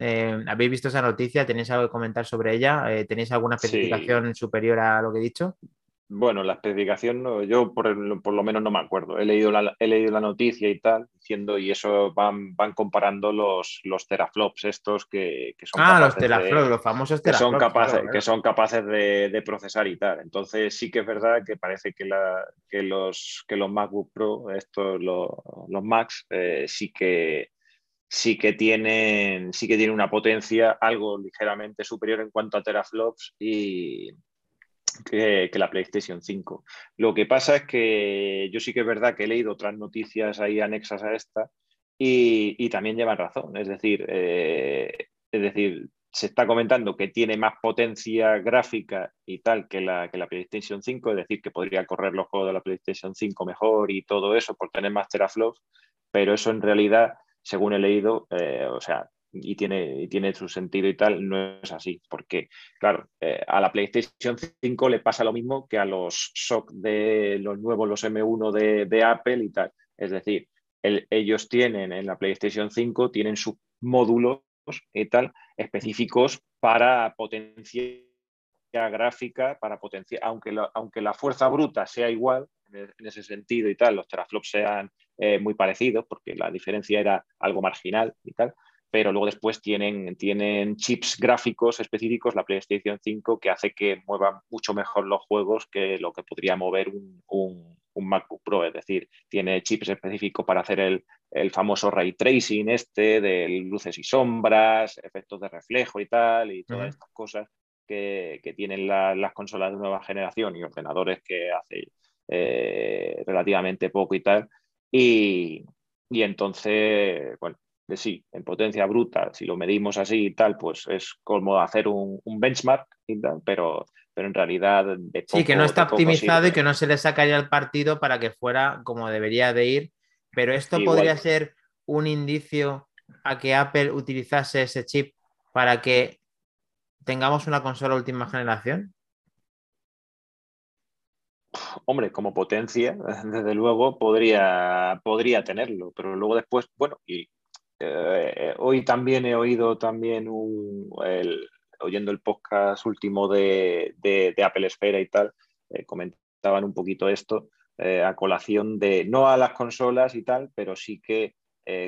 ¿Habéis visto esa noticia? ¿Tenéis algo que comentar sobre ella? ¿Tenéis alguna especificación superior a lo que he dicho? Bueno, la especificación, yo por, lo menos no me acuerdo. He leído la, he leído la noticia y tal, diciendo, y eso van, van comparando los, los teraflops estos que, son ah, los teraflops, los famosos teraflops. Que son capaces, que son capaces de, procesar y tal. Entonces sí que es verdad que parece que, la, que, los, que los MacBook Pro, estos, los, los Macs, eh, sí que sí que tienen sí que tienen una potencia algo ligeramente superior en cuanto a teraflops y, que, la PlayStation 5. Lo que pasa es que yo sí que es verdad que he leído otras noticias ahí anexas a esta y, también llevan razón. Es decir, eh, es decir, se está comentando que tiene más potencia gráfica y tal que la, que la PlayStation 5, es decir, que podría correr los juegos de la PlayStation 5 mejor y todo eso por tener más teraflops, pero eso en realidad, según he leído, eh, o sea, y tiene, y tiene su sentido y tal, no es así, porque, claro, eh, a la PlayStation 5 le pasa lo mismo que a los SOC de los nuevos, los M1 de, Apple y tal. Es decir, ellos tienen en la PlayStation 5, tienen sus módulos y tal específicos para potencia gráfica, para potenciar, aunque, aunque la fuerza bruta sea igual, en ese sentido y tal, los teraflops sean eh, muy parecidos, porque la diferencia era algo marginal y tal, pero luego después tienen, tienen chips gráficos específicos, la PlayStation 5, que hace que mueva mucho mejor los juegos que lo que podría mover un, un, MacBook Pro. Es decir, tiene chips específicos para hacer el, el, famoso ray tracing este, de luces y sombras, efectos de reflejo y tal, y todas estas cosas que, que tienen las consolas de nueva generación y ordenadores que hace eh, relativamente poco y tal. Y, y entonces, bueno, sí, en potencia bruta, si lo medimos así y tal, pues es como hacer un, benchmark, pero, pero en realidad... sí, que no está optimizado y que no se le sacaría el partido para que fuera como debería de ir, pero esto podría ser un indicio a que Apple utilizase ese chip para que tengamos una consola última generación. Hombre, como potencia, desde luego podría, podría tenerlo, pero luego después, bueno, y eh, hoy también he oído también un, oyendo el podcast último de, Apple Esfera y tal, eh, comentaban un poquito esto eh, a colación de, no a las consolas y tal, pero sí que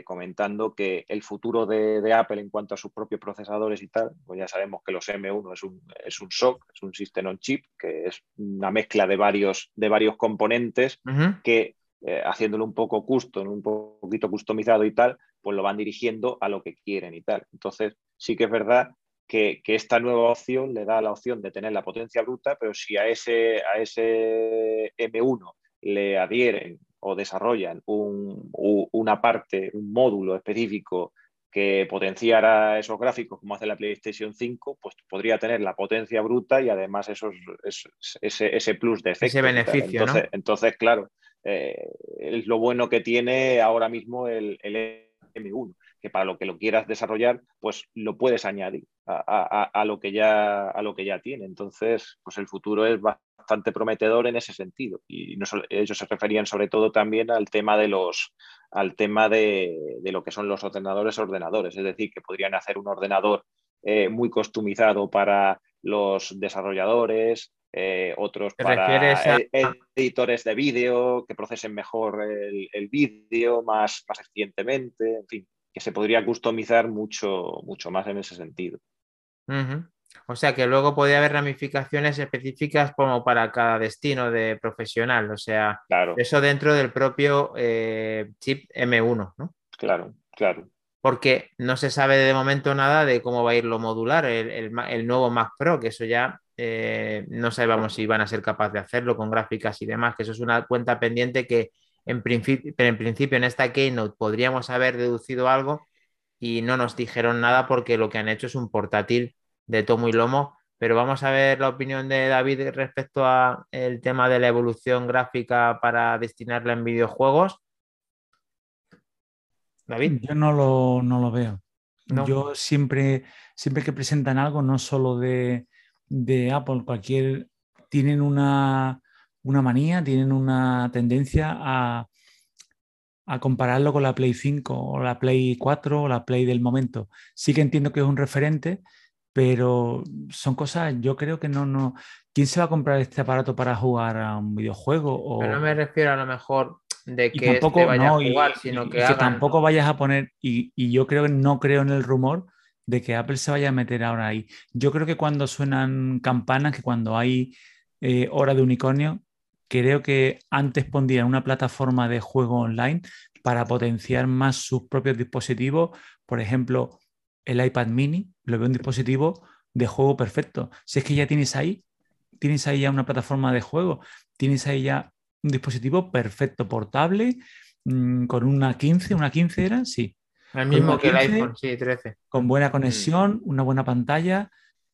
comentando que el futuro de, Apple en cuanto a sus propios procesadores y tal, pues ya sabemos que los M1 es un, es un SOC, es un System on Chip, que es una mezcla de varios, de varios componentes que haciéndolo un poco custom, un poquito customizado y tal, pues lo van dirigiendo a lo que quieren y tal. Entonces, sí que es verdad que, esta nueva opción le da la opción de tener la potencia bruta, pero si a ese, a ese M1 le adhieren o desarrollan una parte, un módulo específico que potenciara esos gráficos como hace la PlayStation 5, pues podría tener la potencia bruta y además esos, ese, plus de efecto. Ese beneficio. Entonces, entonces claro, eh, es lo bueno que tiene ahora mismo el, el M1, que para lo que lo quieras desarrollar, pues lo puedes añadir a, lo, que ya, a lo que ya tiene. Entonces, pues el futuro es bastante prometedor en ese sentido. Y ellos se referían sobre todo también al tema de los al tema de, lo que son los ordenadores ordenadores, es decir, que podrían hacer un ordenador eh, muy customizado para los desarrolladores, eh, otros para e-, editores de vídeo que procesen mejor el, vídeo más, más eficientemente, en fin, que se podría customizar mucho, mucho más en ese sentido. O sea que luego podría haber ramificaciones específicas como para cada destino de profesional, o sea, eso dentro del propio eh, chip M1, ¿no? Claro, claro. Porque no se sabe de momento nada de cómo va a ir lo modular, el, el nuevo Mac Pro, que eso ya eh, no sabemos si van a ser capaces de hacerlo con gráficas y demás, que eso es una cuenta pendiente que en principio, en principio en esta Keynote podríamos haber deducido algo y no nos dijeron nada porque lo que han hecho es un portátil de tomo y lomo. Pero vamos a ver la opinión de David respecto a el tema de la evolución gráfica para destinarla en videojuegos. David. Yo no lo, no lo veo. Yo siempre, siempre que presentan algo, no solo de, de Apple, cualquier, tienen una, manía, tienen una tendencia a, a, compararlo con la Play 5 o la Play 4 o la Play del momento. Sí que entiendo que es un referente, pero son cosas, yo creo que no, no. ¿Quién se va a comprar este aparato para jugar a un videojuego? O... no me refiero a lo mejor de que tampoco, vaya a jugar, sino que, tampoco vayas a poner, y, y, yo creo que no creo en el rumor de que Apple se vaya a meter ahora ahí. Yo creo que cuando suenan campanas, que cuando hay eh, hora de unicornio, creo que antes pondrían una plataforma de juego online para potenciar más sus propios dispositivos. Por ejemplo, el iPad mini, lo veo un dispositivo de juego perfecto. Si es que ya tienes ahí, tienes ahí ya una plataforma de juego, tienes ahí ya un dispositivo perfecto, portable, mm, con una 15, una 15 era, sí, el mismo que el iPhone, sí, 13. Con buena mm. conexión, una buena pantalla.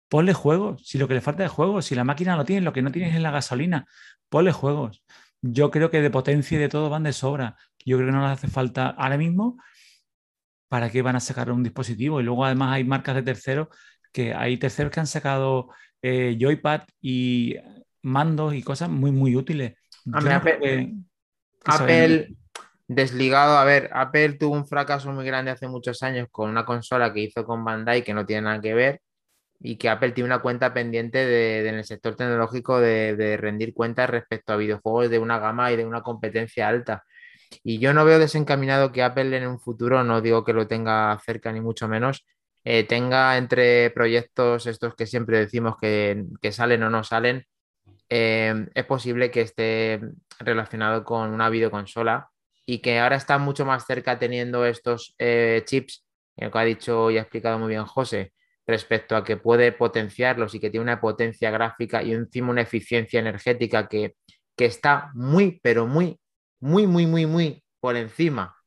Ponle juegos. Si lo que le falta es juegos, si la máquina lo tiene, lo que no tienes es la gasolina, ponle juegos. Yo creo que de potencia y de todo van de sobra. Yo creo que no les hace falta ahora mismo. ¿Para qué van a sacar un dispositivo? Y luego además hay marcas de terceros que hay terceros que han sacado eh, Joypad y mandos y cosas muy, muy útiles. Apple, Desligado, a ver, Apple tuvo un fracaso muy grande hace muchos años con una consola que hizo con Bandai que no tiene nada que ver y que Apple tiene una cuenta pendiente de, en el sector tecnológico de, rendir cuentas respecto a videojuegos de una gama y de una competencia alta. Y yo no veo desencaminado que Apple en un futuro, no digo que lo tenga cerca ni mucho menos, eh, tenga entre proyectos estos que siempre decimos que, salen o no salen, eh, es posible que esté relacionado con una videoconsola y que ahora está mucho más cerca teniendo estos eh, chips, que ha dicho y ha explicado muy bien José, respecto a que puede potenciarlos y que tiene una potencia gráfica y encima una eficiencia energética que, que está muy, pero muy, muy, muy, muy, muy por encima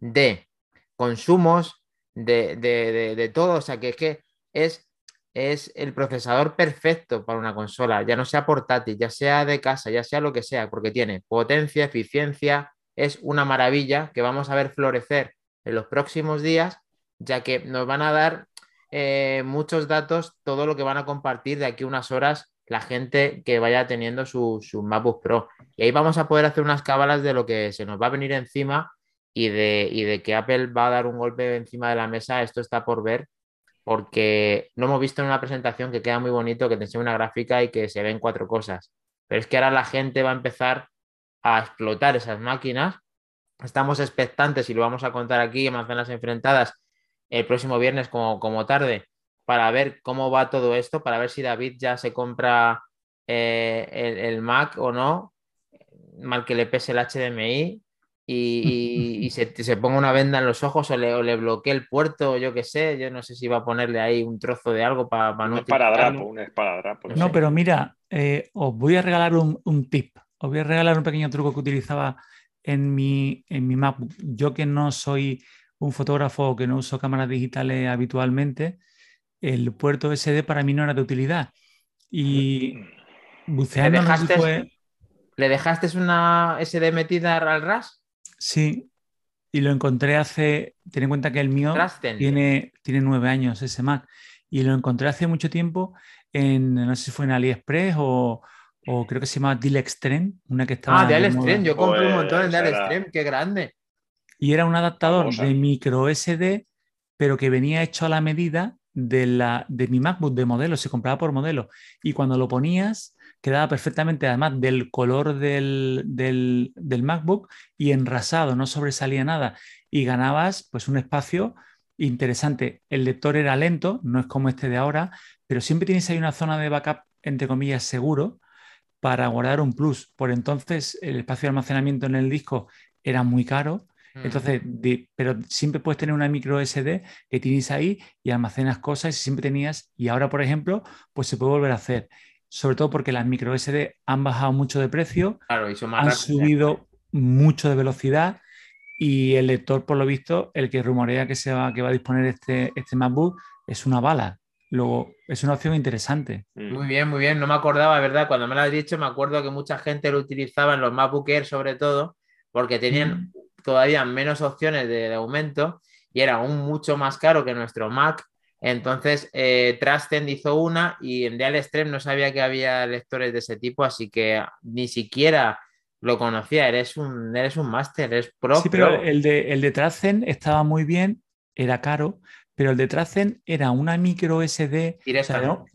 de consumos, de, de, de, todo. O sea, que es que es, es el procesador perfecto para una consola, ya no sea portátil, ya sea de casa, ya sea lo que sea, porque tiene potencia, eficiencia, es una maravilla que vamos a ver florecer en los próximos días, ya que nos van a dar eh, muchos datos, todo lo que van a compartir de aquí unas horas la gente que vaya teniendo su, su, MacBook Pro. Y ahí vamos a poder hacer unas cábalas de lo que se nos va a venir encima y de, y de que Apple va a dar un golpe encima de la mesa. Esto está por ver porque lo hemos visto en una presentación que queda muy bonito, que te enseña una gráfica y que se ven cuatro cosas. Pero es que ahora la gente va a empezar a explotar esas máquinas. Estamos expectantes y lo vamos a contar aquí en Manzanas Enfrentadas el próximo viernes como, como tarde para ver cómo va todo esto, para ver si David ya se compra eh, el, Mac o no, mal que le pese el HDMI y, se, ponga una venda en los ojos o le, le bloquee el puerto, yo qué sé, yo no sé si va a ponerle ahí un trozo de algo para, no... Un esparadrapo, un esparadrapo. No, pero mira, eh, os voy a regalar un, un, tip, os voy a regalar un pequeño truco que utilizaba en mi, en mi MacBook. Yo que no soy un fotógrafo que no uso cámaras digitales habitualmente, el puerto SD para mí no era de utilidad. Y buceando... ¿Le dejaste, ¿Le dejaste una SD metida al RAS? Sí, y lo encontré hace, ten en cuenta que el mío tiene, tiene nueve años ese Mac, y lo encontré hace mucho tiempo en, no sé si fue en AliExpress o, o creo que se llama Deal Extreme, una que estaba... Ah, de Extreme, yo compré un montón en Deal Extreme, qué grande. Y era un adaptador de micro SD, pero que venía hecho a la medida de, la, de mi MacBook de modelo, se compraba por modelo. Y cuando lo ponías, quedaba perfectamente, además del color del, del, del, MacBook y enrasado, no sobresalía nada. Y ganabas pues un espacio interesante. El lector era lento, no es como este de ahora, pero siempre tienes ahí una zona de backup, entre comillas, seguro para guardar un plus. Por entonces, el espacio de almacenamiento en el disco era muy caro entonces, pero siempre puedes tener una micro SD que tienes ahí y almacenas cosas y siempre tenías, y ahora, por ejemplo, pues se puede volver a hacer. Sobre todo porque las micro SD han bajado mucho de precio, han subido mucho de velocidad y el lector, por lo visto, el que rumorea que, se va, que va a disponer este, este MacBook es una bala. Luego, es una opción interesante. Mm. Muy bien, muy bien. No me acordaba, ¿verdad? Cuando me lo has dicho, me acuerdo que mucha gente lo utilizaba en los MacBook Air, sobre todo, porque tenían mm todavía menos opciones de, aumento y era aún mucho más caro que nuestro Mac. Entonces, eh, Trustend hizo una y en Real Extreme no sabía que había lectores de ese tipo, así que ni siquiera lo conocía. Eres un, eres un máster, eres pro. Sí, pero el de, el de estaba muy bien, era caro, pero el de Tracen era una micro SD.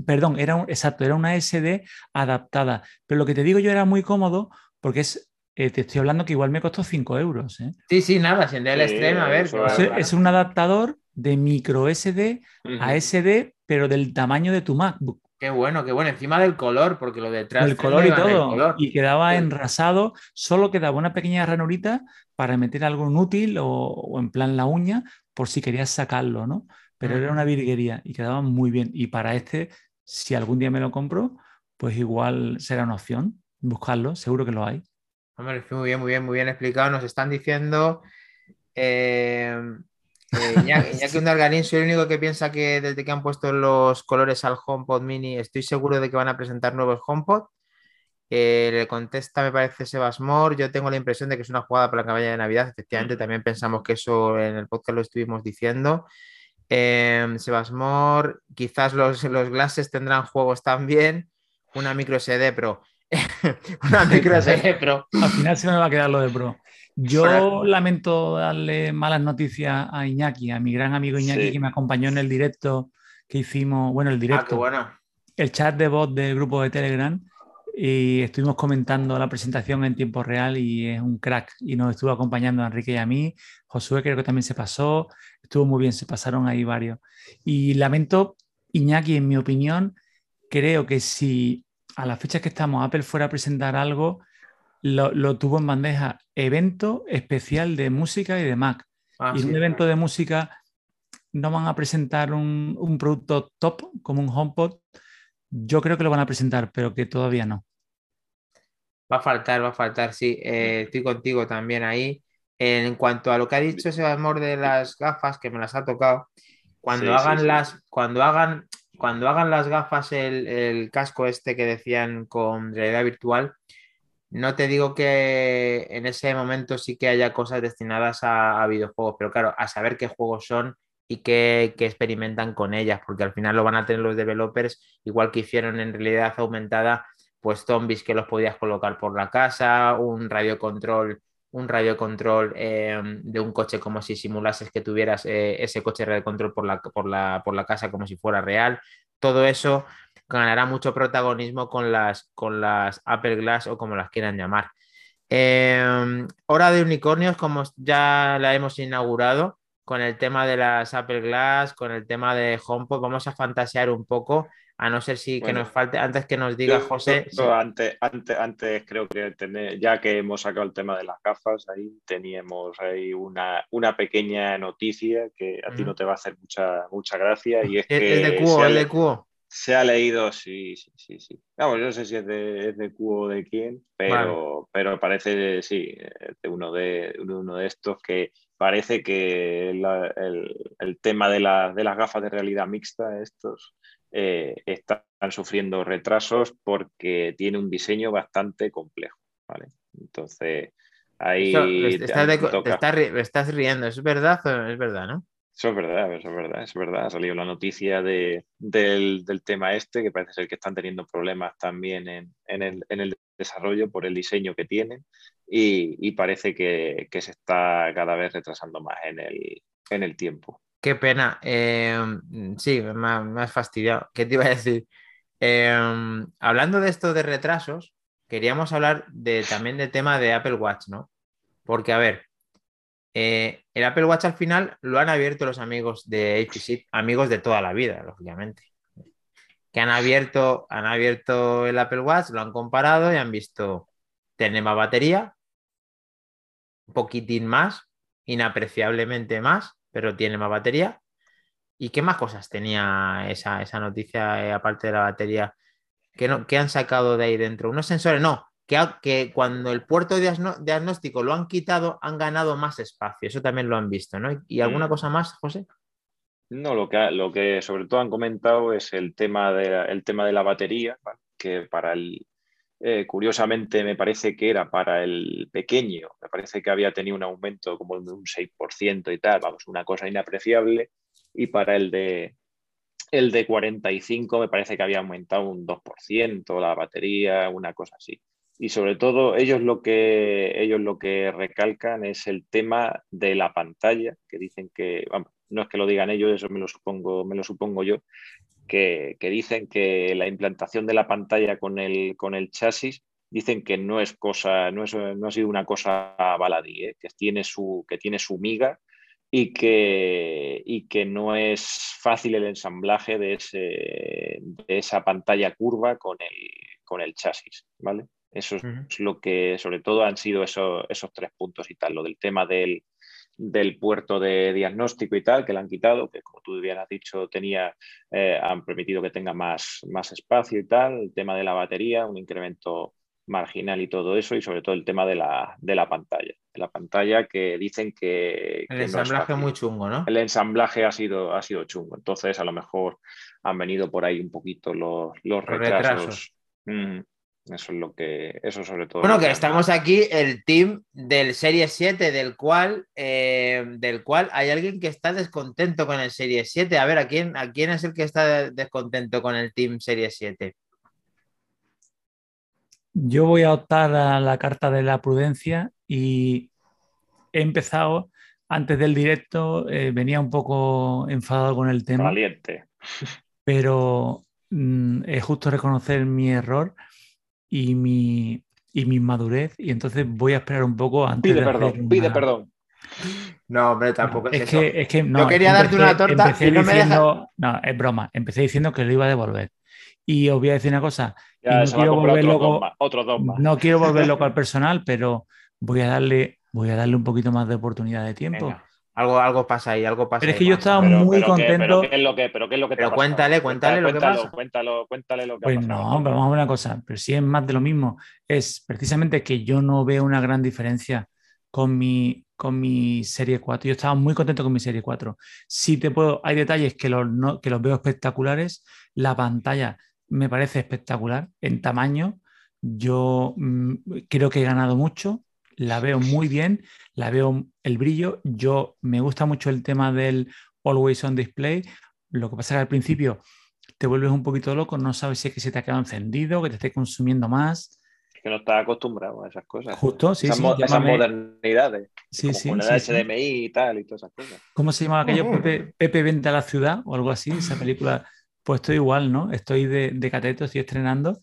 perdón, era un, exacto, era una SD adaptada. Pero lo que te digo yo era muy cómodo porque es eh, te estoy hablando que igual me costó 5 euros. ¿eh? Sí, sí, nada, sin el extremo, a ver. es, un adaptador de micro SD a SD, pero del tamaño de tu MacBook. Qué bueno, qué bueno. Encima del color, porque lo detrás. El color y todo. Y quedaba enrasado. Solo quedaba una pequeña ranurita para meter algo inútil o, en plan la uña, por si querías sacarlo, ¿no? Pero era una virguería y quedaba muy bien. Y para este, si algún día me lo compro, pues igual será una opción buscarlo. Seguro que lo hay muy bien, muy bien, muy bien explicado. Nos están diciendo. Eh, eh, Iñaki Undargarín, soy el único que piensa que desde que han puesto los colores al HomePod Mini, estoy seguro de que van a presentar nuevos HomePod. Eh, le contesta, me parece Sebasmor. Yo tengo la impresión de que es una jugada para la campaña de Navidad. Efectivamente, también pensamos que eso en el podcast lo estuvimos diciendo. Eh, Sebasmor, quizás los, los glasses tendrán juegos también. Una micro SD Pro. una micro SD Pro. Al final se me va a quedar lo de Pro. Yo lamento darle malas noticias a Iñaki, a mi gran amigo Iñaki que me acompañó en el directo que hicimos, bueno, el ah, directo, bueno. el chat de voz del grupo de Telegram. Y estuvimos comentando la presentación en tiempo real y es un crack y nos estuvo acompañando a Enrique y a mí. Josué creo que también se pasó, estuvo muy bien, se pasaron ahí varios. Y lamento, Iñaki, en mi opinión, creo que si a las fechas que estamos Apple fuera a presentar algo, lo, tuvo en bandeja evento especial de música y de Mac. Ah, y un evento de música no van a presentar un, un producto top como un HomePod yo creo que lo van a presentar, pero que todavía no. Va a faltar, va a faltar, sí. Eh, estoy contigo también ahí. En cuanto a lo que ha dicho ese amor de las gafas, que me las ha tocado, cuando hagan las, cuando hagan, cuando hagan las gafas, el, casco este que decían con realidad virtual, no te digo que en ese momento sí que haya cosas destinadas a, a videojuegos, pero claro, a saber qué juegos son y que, experimentan con ellas, porque al final lo van a tener los developers, igual que hicieron en realidad aumentada, pues zombies que los podías colocar por la casa, un radio control, un radio control em, de un coche como si simulases que tuvieras eh, ese coche radio control por la, por, la, por la casa como si fuera real. Todo eso ganará mucho protagonismo con las, con las Apple Glass o como las quieran llamar. Em, hora de unicornios, como ya la hemos inaugurado, con el tema de las Apple Glass, con el tema de HomePod, vamos a fantasear un poco, a no ser si que nos falte, antes que nos diga José. antes, antes, antes creo que ya que hemos sacado el tema de las gafas, ahí teníamos ahí una, una pequeña noticia que a ti no te va a hacer mucha, mucha gracia y es, que... de Cuo, es de Cuo. Se ha leído, sí, sí, sí, sí. Vamos, yo no sé si es de, es de Cuo o de quién, pero, pero parece, sí, de uno de, uno de estos que parece que el, tema de, las gafas de realidad mixta, estos, eh, están sufriendo retrasos porque tiene un diseño bastante complejo. ¿vale? Entonces, ahí... estás, riendo, ¿es verdad o es verdad, no? Eso es verdad, eso es verdad, es verdad. Ha salido la noticia del, tema este, que parece ser que están teniendo problemas también en, el, desarrollo por el diseño que tienen y, parece que, se está cada vez retrasando más en el, en el tiempo. Qué pena. Em, sí, me, has fastidiado. ¿Qué te iba a decir? Em, hablando de esto de retrasos, queríamos hablar de, también del tema de Apple Watch, ¿no? Porque, a ver, eh, el Apple Watch al final lo han abierto los amigos de HPC, amigos de toda la vida, lógicamente. Que han abierto, han abierto el Apple Watch, lo han comparado y han visto, tiene más batería, un poquitín más, inapreciablemente más, pero tiene más batería. ¿Y qué más cosas tenía esa, noticia, eh, aparte de la batería? ¿Qué, no, ¿Qué han sacado de ahí dentro? Unos sensores, no, que, cuando el puerto diagnóstico lo han quitado, han ganado más espacio. Eso también lo han visto, ¿no? ¿Y alguna mm. cosa más, José? No, lo que, lo que sobre todo han comentado es el tema de, tema de la batería, que para el, eh, curiosamente me parece que era para el pequeño, me parece que había tenido un aumento como de un 6% y tal, vamos, una cosa inapreciable, y para el de, el de 45 me parece que había aumentado un 2% la batería, una cosa así. Y sobre todo ellos lo que ellos lo que recalcan es el tema de la pantalla, que dicen que, no es que lo digan ellos, eso me lo supongo, me lo supongo yo, que, dicen que la implantación de la pantalla con el, con el chasis dicen que no es cosa, no, es, no ha sido una cosa baladí, ¿eh? que, tiene su, que tiene su miga y que, y que no es fácil el ensamblaje de, ese, de esa pantalla curva con el, con el chasis, ¿vale? Eso es lo que, sobre todo, han sido esos, esos tres puntos y tal. Lo del tema del, puerto de diagnóstico y tal, que le han quitado, que como tú bien has dicho, tenía, eh, han permitido que tenga más, más espacio y tal. El tema de la batería, un incremento marginal y todo eso, y sobre todo el tema de la, de la pantalla. la pantalla que dicen que. El ensamblaje muy chungo, ¿no? El ensamblaje ha sido, ha sido chungo. Entonces, a lo mejor han venido por ahí un poquito los, los, retrasos. Eso es lo que, eso sobre todo. Bueno, que estamos aquí, el team del Serie 7, del cual, eh, del cual hay alguien que está descontento con el Serie 7. A ver, ¿a quién, ¿a quién es el que está descontento con el team Serie 7? Yo voy a optar a la carta de la prudencia y he empezado antes del directo, eh, venía un poco enfadado con el tema. Valiente. Pero mm, es justo reconocer mi error y mi, y mi madurez y entonces voy a esperar un poco antes Pide de perdón, hacer pide perdón. No, hombre, tampoco es, es eso. que, es que no, Yo quería darte una torta empecé y no me diciendo, no, es broma, empecé diciendo que lo iba a devolver. Y os voy a decir una cosa, Ya no quiero volver otros loco- no quiero volver loco al personal, pero voy a darle, voy a darle un poquito más de oportunidad de tiempo. Venga, algo, algo pasa ahí, algo pasa Pero es ahí, que yo estaba Pero- muy pero contento. pero ¿qué es lo que, pero qué es lo que te Pero ha cuéntale, cuéntale lo que pasa. Cuéntalo, cuéntale lo que ha Pues pasado. no, pero vamos a ver una cosa, pero si es más de lo mismo, es precisamente que yo no veo una gran diferencia con mi, con mi serie 4. Yo estaba muy contento con mi serie 4. Sí te puedo, hay detalles que los, no- que los veo espectaculares. La pantalla me parece espectacular en tamaño. Yo mm, creo que he ganado mucho. La veo muy bien, la veo el brillo. Yo me gusta mucho el tema del Always on Display. Lo que pasa es que al principio te vuelves un poquito loco, no sabes si es que se te ha quedado encendido, que te esté consumiendo más. Es que no estás acostumbrado a esas cosas. Justo, sí, esas, sí. mo- esas llámame- modernidades. sí, como sí, con el sí, sí. HDMI y tal y todas esas cosas. ¿Cómo se llamaba aquello? Pepe, Pepe Vente a la ciudad o algo así, esa película. Pues estoy igual, ¿no? Estoy de, de cateto, estoy estrenando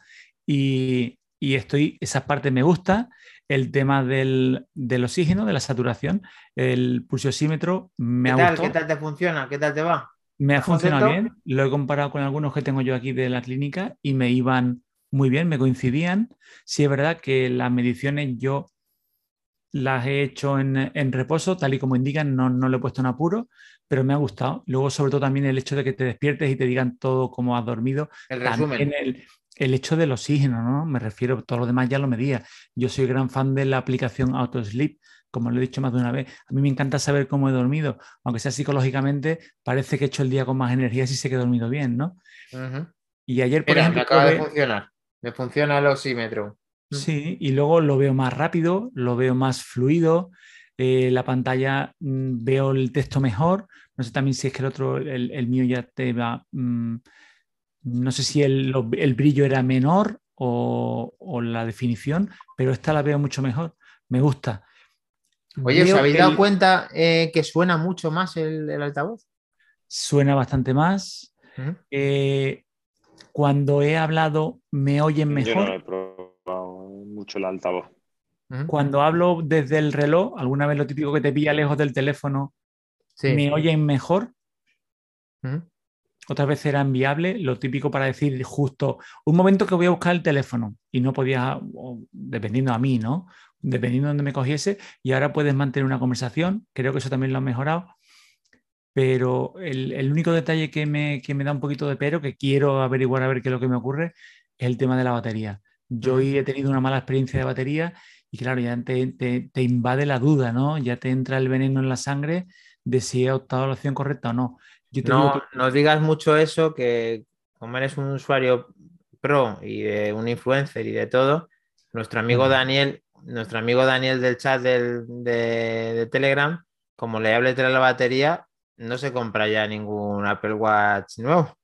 y, y estoy, esa parte me gusta. El tema del, del oxígeno, de la saturación, el pulsiosímetro me ¿Qué ha tal? gustado. ¿Qué tal te funciona? ¿Qué tal te va? Me ha ¿Estás funcionado bien, lo he comparado con algunos que tengo yo aquí de la clínica y me iban muy bien, me coincidían. Sí es verdad que las mediciones yo las he hecho en, en reposo, tal y como indican, no, no le he puesto en apuro, pero me ha gustado. Luego, sobre todo, también el hecho de que te despiertes y te digan todo como has dormido. El resumen. el, el hecho del oxígeno, ¿no? Me refiero, todo lo demás ya lo medía. Yo soy gran fan de la aplicación AutoSleep, como lo he dicho más de una vez. A mí me encanta saber cómo he dormido, aunque sea psicológicamente, parece que he hecho el día con más energía si sé que he dormido bien, ¿no? Y ayer, por Mira, me ejemplo, acaba de funcionar. Me funciona el oxímetro. Sí, y luego lo veo más rápido, lo veo más fluido, eh, la pantalla mm, veo el texto mejor, no sé también si es que el otro, el, el mío ya te va, mm, no sé si el, lo- el brillo era menor o, o la definición, pero esta la veo mucho mejor, me gusta. Oye, ¿os habéis dado el- cuenta eh, que suena mucho más el, el altavoz? Suena bastante más. Eh, cuando he hablado, me oyen Yo mejor. no he probado mucho el altavoz. Cuando hablo desde el reloj, alguna vez lo típico que te pilla lejos del teléfono, Sí. me oyen mejor. Otras veces era enviable, lo típico para decir justo un momento que voy a buscar el teléfono y no podía, dependiendo a mí, ¿no? Dependiendo de donde me cogiese, y ahora puedes mantener una conversación, creo que eso también lo han mejorado, pero el, el único detalle que me, que me da un poquito de pero, que quiero averiguar a ver qué es lo que me ocurre, es el tema de la batería. Yo hoy he tenido una mala experiencia de batería y claro, ya te, te- te invade la duda, ¿no? Ya te entra el veneno en la sangre de si he optado la opción correcta o no. No, que- no digas mucho eso, que como eres un usuario pro y de un influencer y de todo, nuestro amigo. Daniel, nuestro amigo Daniel del chat del- de, de Telegram, como le hable de la batería, no se compra ya ningún Apple Watch nuevo.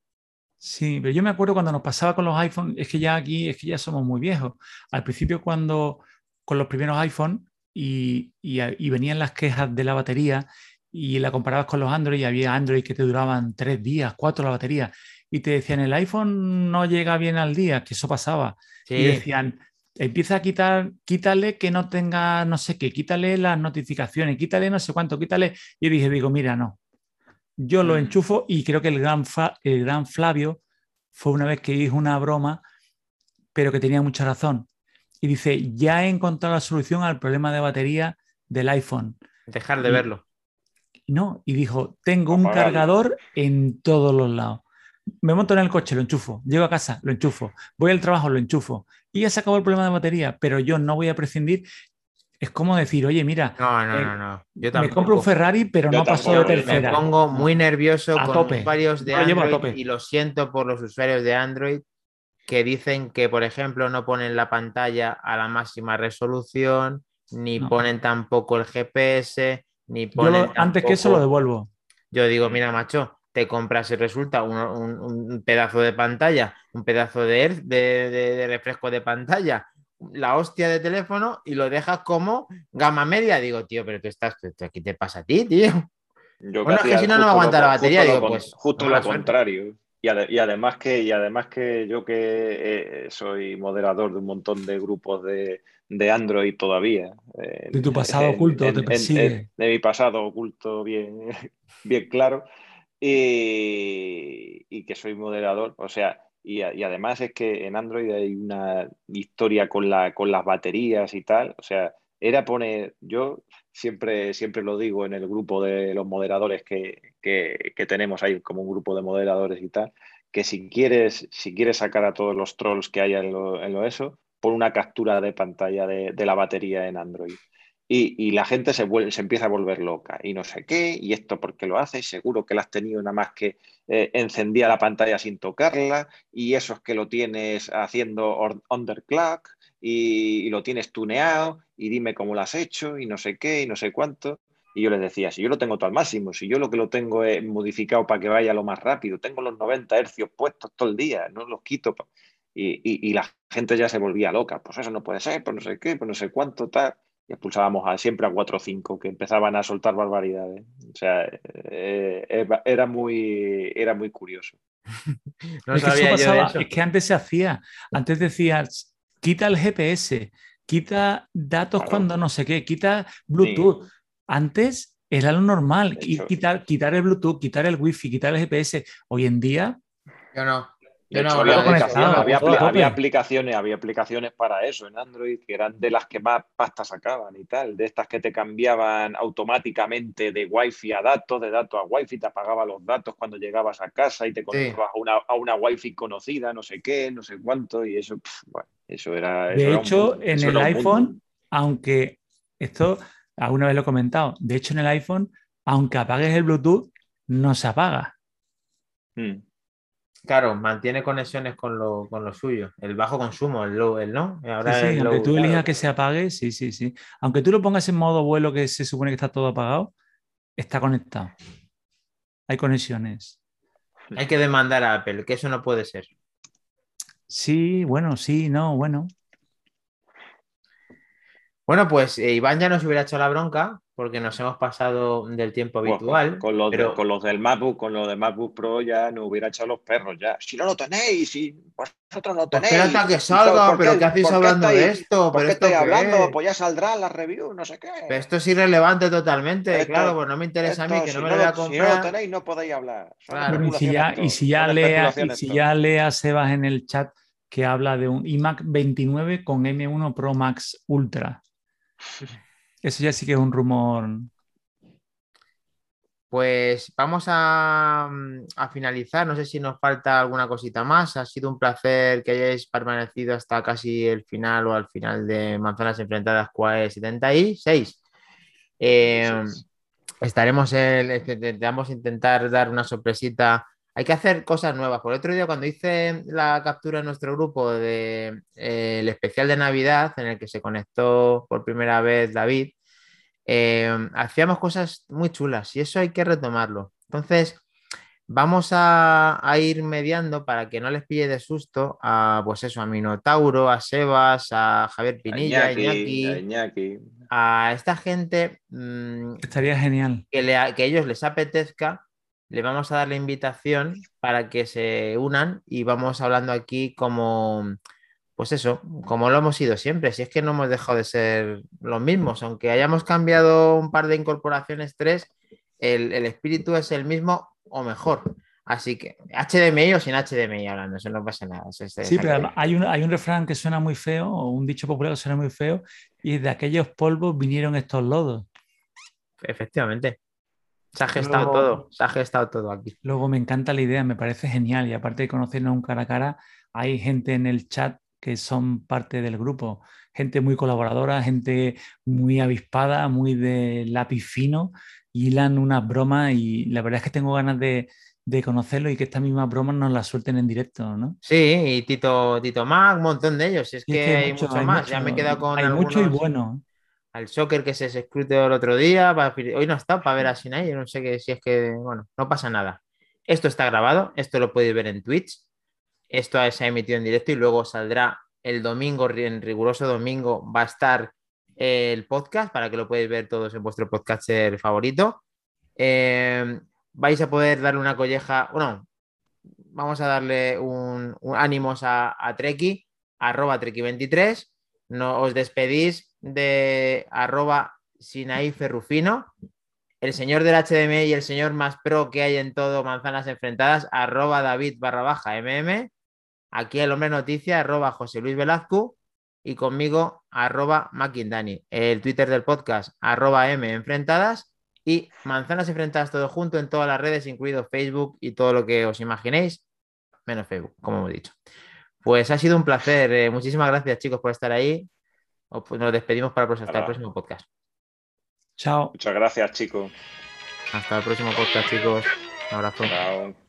Sí, pero yo me acuerdo cuando nos pasaba con los iPhones, es que ya aquí, es que ya somos muy viejos. Al principio cuando con los primeros iPhone y, y, y venían las quejas de la batería y la comparabas con los Android y había Android que te duraban tres días, cuatro la batería y te decían el iPhone no llega bien al día, que eso pasaba. Sí, Y decían, empieza a quitar, quítale que no tenga no sé qué, quítale las notificaciones, quítale no sé cuánto, quítale. Y dije, digo, mira, no. Yo lo Mm. enchufo y creo que el gran, el gran Flavio fue una vez que dijo una broma, pero que tenía mucha razón. Y dice, ya he encontrado la solución al problema de batería del iPhone. dejar de y- verlo. Y No, y dijo, tengo un cargador en todos los lados. Me monto en el coche, lo enchufo. Llego a casa, lo enchufo. Voy al trabajo, lo enchufo. Y ya se acabó el problema de batería, pero yo no voy a prescindir. Es como decir, oye, mira, No, no, eh, no, no. Yo me compro un Ferrari, pero Yo no paso tampoco, de me Me tercera. pongo muy nervioso A con tope. usuarios de llevo a Android tope. y lo siento por los usuarios de Android que dicen que, por ejemplo, no ponen la pantalla a la máxima resolución, ni No. ponen tampoco el GPS, ni Yo lo- antes que eso lo devuelvo. Yo digo, mira, macho, te compras y resulta un, un- un pedazo de pantalla, un pedazo de, de, de- de refresco de pantalla, la hostia de teléfono y lo dejas como gama media. Digo, tío, pero tú estás, ¿qué te pasa a ti, tío? Yo Bueno, es que si no, no aguanta lo- la batería, justo digo, lo pues, Justo lo contrario. Y, además que, y además que yo que eh, soy moderador de un montón de grupos de, Android todavía. de tu pasado oculto, te persigue. de mi pasado oculto bien, bien claro. Y, que soy moderador. O sea, y, además es que en Android hay una historia con, la, con las baterías y tal. O sea, era poner, yo siempre, siempre lo digo en el grupo de los moderadores que, que, tenemos ahí como un grupo de moderadores y tal, que si quieres, si quieres sacar a todos los trolls que haya en lo, en lo eso, pon una captura de pantalla de, la batería en Android. Y, la gente se, vuelve, empieza a volver loca y no sé qué, y esto porque lo hace, seguro que la has tenido nada más que eh, encendía la pantalla sin tocarla, y eso es que lo tienes haciendo underclock, y, y, lo tienes tuneado, y dime cómo lo has hecho, y no sé qué, y no sé cuánto. Y yo les decía, si yo lo tengo todo al máximo, si yo lo que lo tengo es modificado para que vaya lo más rápido, tengo los 90 hercios puestos todo el día, no los quito. Y, y, la gente ya se volvía loca, pues eso no puede ser, pues no sé qué, pues no sé cuánto, tal. Y expulsábamos a, siempre a 4 o 5 que empezaban a soltar barbaridades. O sea, eh, eh, era, muy, era muy curioso. no es, que es que antes se hacía, antes decías, quita el GPS, quita datos cuando no sé qué, quita Bluetooth. Antes era lo normal, quitar, quitar el Bluetooth, quitar el Wi-Fi, quitar el GPS. Hoy en día. Yo no. No había, aplicaciones, había aplicaciones para eso en Android que eran de las que más pasta sacaban y tal, de estas que te cambiaban automáticamente de Wi-Fi a datos, de datos a Wi-Fi, te apagaba los datos cuando llegabas a casa y te conectabas a, una, a una Wi-Fi conocida, no sé qué, no sé cuánto, y eso, bueno, eso era. De hecho, en el iPhone, aunque esto alguna vez lo he comentado, de hecho en el iPhone, aunque apagues el Bluetooth, no se apaga. Hmm. Claro, mantiene conexiones con lo, con lo, suyo, el bajo consumo, el, el no. Ahora sí, aunque tú elijas que se apague, sí, sí, sí. Aunque tú lo pongas en modo vuelo que se supone que está todo apagado, está conectado. Hay conexiones. Hay que demandar a Apple, que eso no puede ser. Sí, bueno, sí, no, bueno. Bueno, pues eh, Iván ya nos hubiera hecho la bronca porque nos hemos pasado del tiempo habitual. con, los con los del MacBook, con los de MacBook Pro ya nos hubiera echado los perros ya. Si no lo tenéis, si vosotros lo tenéis. Espera hasta que salga, pero ¿qué hacéis hablando de esto? ¿Por qué estoy hablando? Pues ya saldrá la review, no sé qué. esto es irrelevante totalmente, claro, pues no me interesa a mí, que no me lo voy a comprar. Si no lo tenéis, no podéis hablar. y si ya, y si ya lea, y si ya lea Sebas en el chat que habla de un iMac 29 con M1 Pro Max Ultra. Eso ya sí que es un rumor. Pues vamos a, finalizar. No sé si nos falta alguna cosita más. Ha sido un placer que hayáis permanecido hasta casi el final o al final de Manzanas Enfrentadas QAE 76. Eh, estaremos en, vamos a intentar dar una sorpresita hay que hacer cosas nuevas. Por el otro día, cuando hice la captura en nuestro grupo del de, eh, especial de Navidad, en el que se conectó por primera vez David, eh, hacíamos cosas muy chulas y eso hay que retomarlo. Entonces, vamos a, ir mediando para que no les pille de susto a, pues eso, a Minotauro, a Sebas, a Javier Pinilla, a Iñaki, a, esta gente. Mm, Estaría genial. Que, le, que a ellos les apetezca le vamos a dar la invitación para que se unan y vamos hablando aquí como, pues eso, como lo hemos sido siempre. Si es que no hemos dejado de ser los mismos, aunque hayamos cambiado un par de incorporaciones, tres, el, espíritu es el mismo o mejor. Así que HDMI o sin HDMI hablando, eso no pasa nada. sí, pero hay un, hay un refrán que suena muy feo, o un dicho popular que suena muy feo, y de aquellos polvos vinieron estos lodos. Efectivamente. Se ha gestado todo, se ha gestado todo aquí. Luego me encanta la idea, me parece genial. Y aparte de conocernos un cara a cara, hay gente en el chat que son parte del grupo. Gente muy colaboradora, gente muy avispada, muy de lápiz fino, hilan unas bromas y la verdad es que tengo ganas de, de conocerlo y que estas mismas bromas nos las suelten en directo, ¿no? Sí, y Tito, Tito Mac, un montón de ellos. Es, que, hay mucho, más. ya me he quedado con. Hay mucho y bueno al soccer que se escrute el otro día. Hoy no está para ver a Sinai, yo no sé si es que, bueno, no pasa nada. Esto está grabado, esto lo podéis ver en Twitch. Esto se ha emitido en directo y luego saldrá el domingo, en riguroso domingo, va a estar el podcast para que lo podáis ver todos en vuestro podcaster favorito. Eh, vais a poder darle una colleja, bueno, vamos a darle un, un ánimos a, a Treki, arroba Treki23. No, os despedís de arroba Sinaí Ferrufino, el señor del HDMI y el señor más pro que hay en todo Manzanas Enfrentadas, arroba David barra baja MM. Aquí el hombre noticia, arroba José Luis Velazco. Y conmigo, arroba Mackindani. El Twitter del podcast, arroba M Enfrentadas. Y Manzanas Enfrentadas todo junto en todas las redes, incluido Facebook y todo lo que os imaginéis, menos Facebook, como hemos dicho. Pues ha sido un placer. Eh, muchísimas gracias, chicos, por estar ahí. Os- Nos despedimos para hasta el próximo podcast. Chao. Muchas gracias, chicos. Hasta el próximo podcast, chicos. Un abrazo. Chao.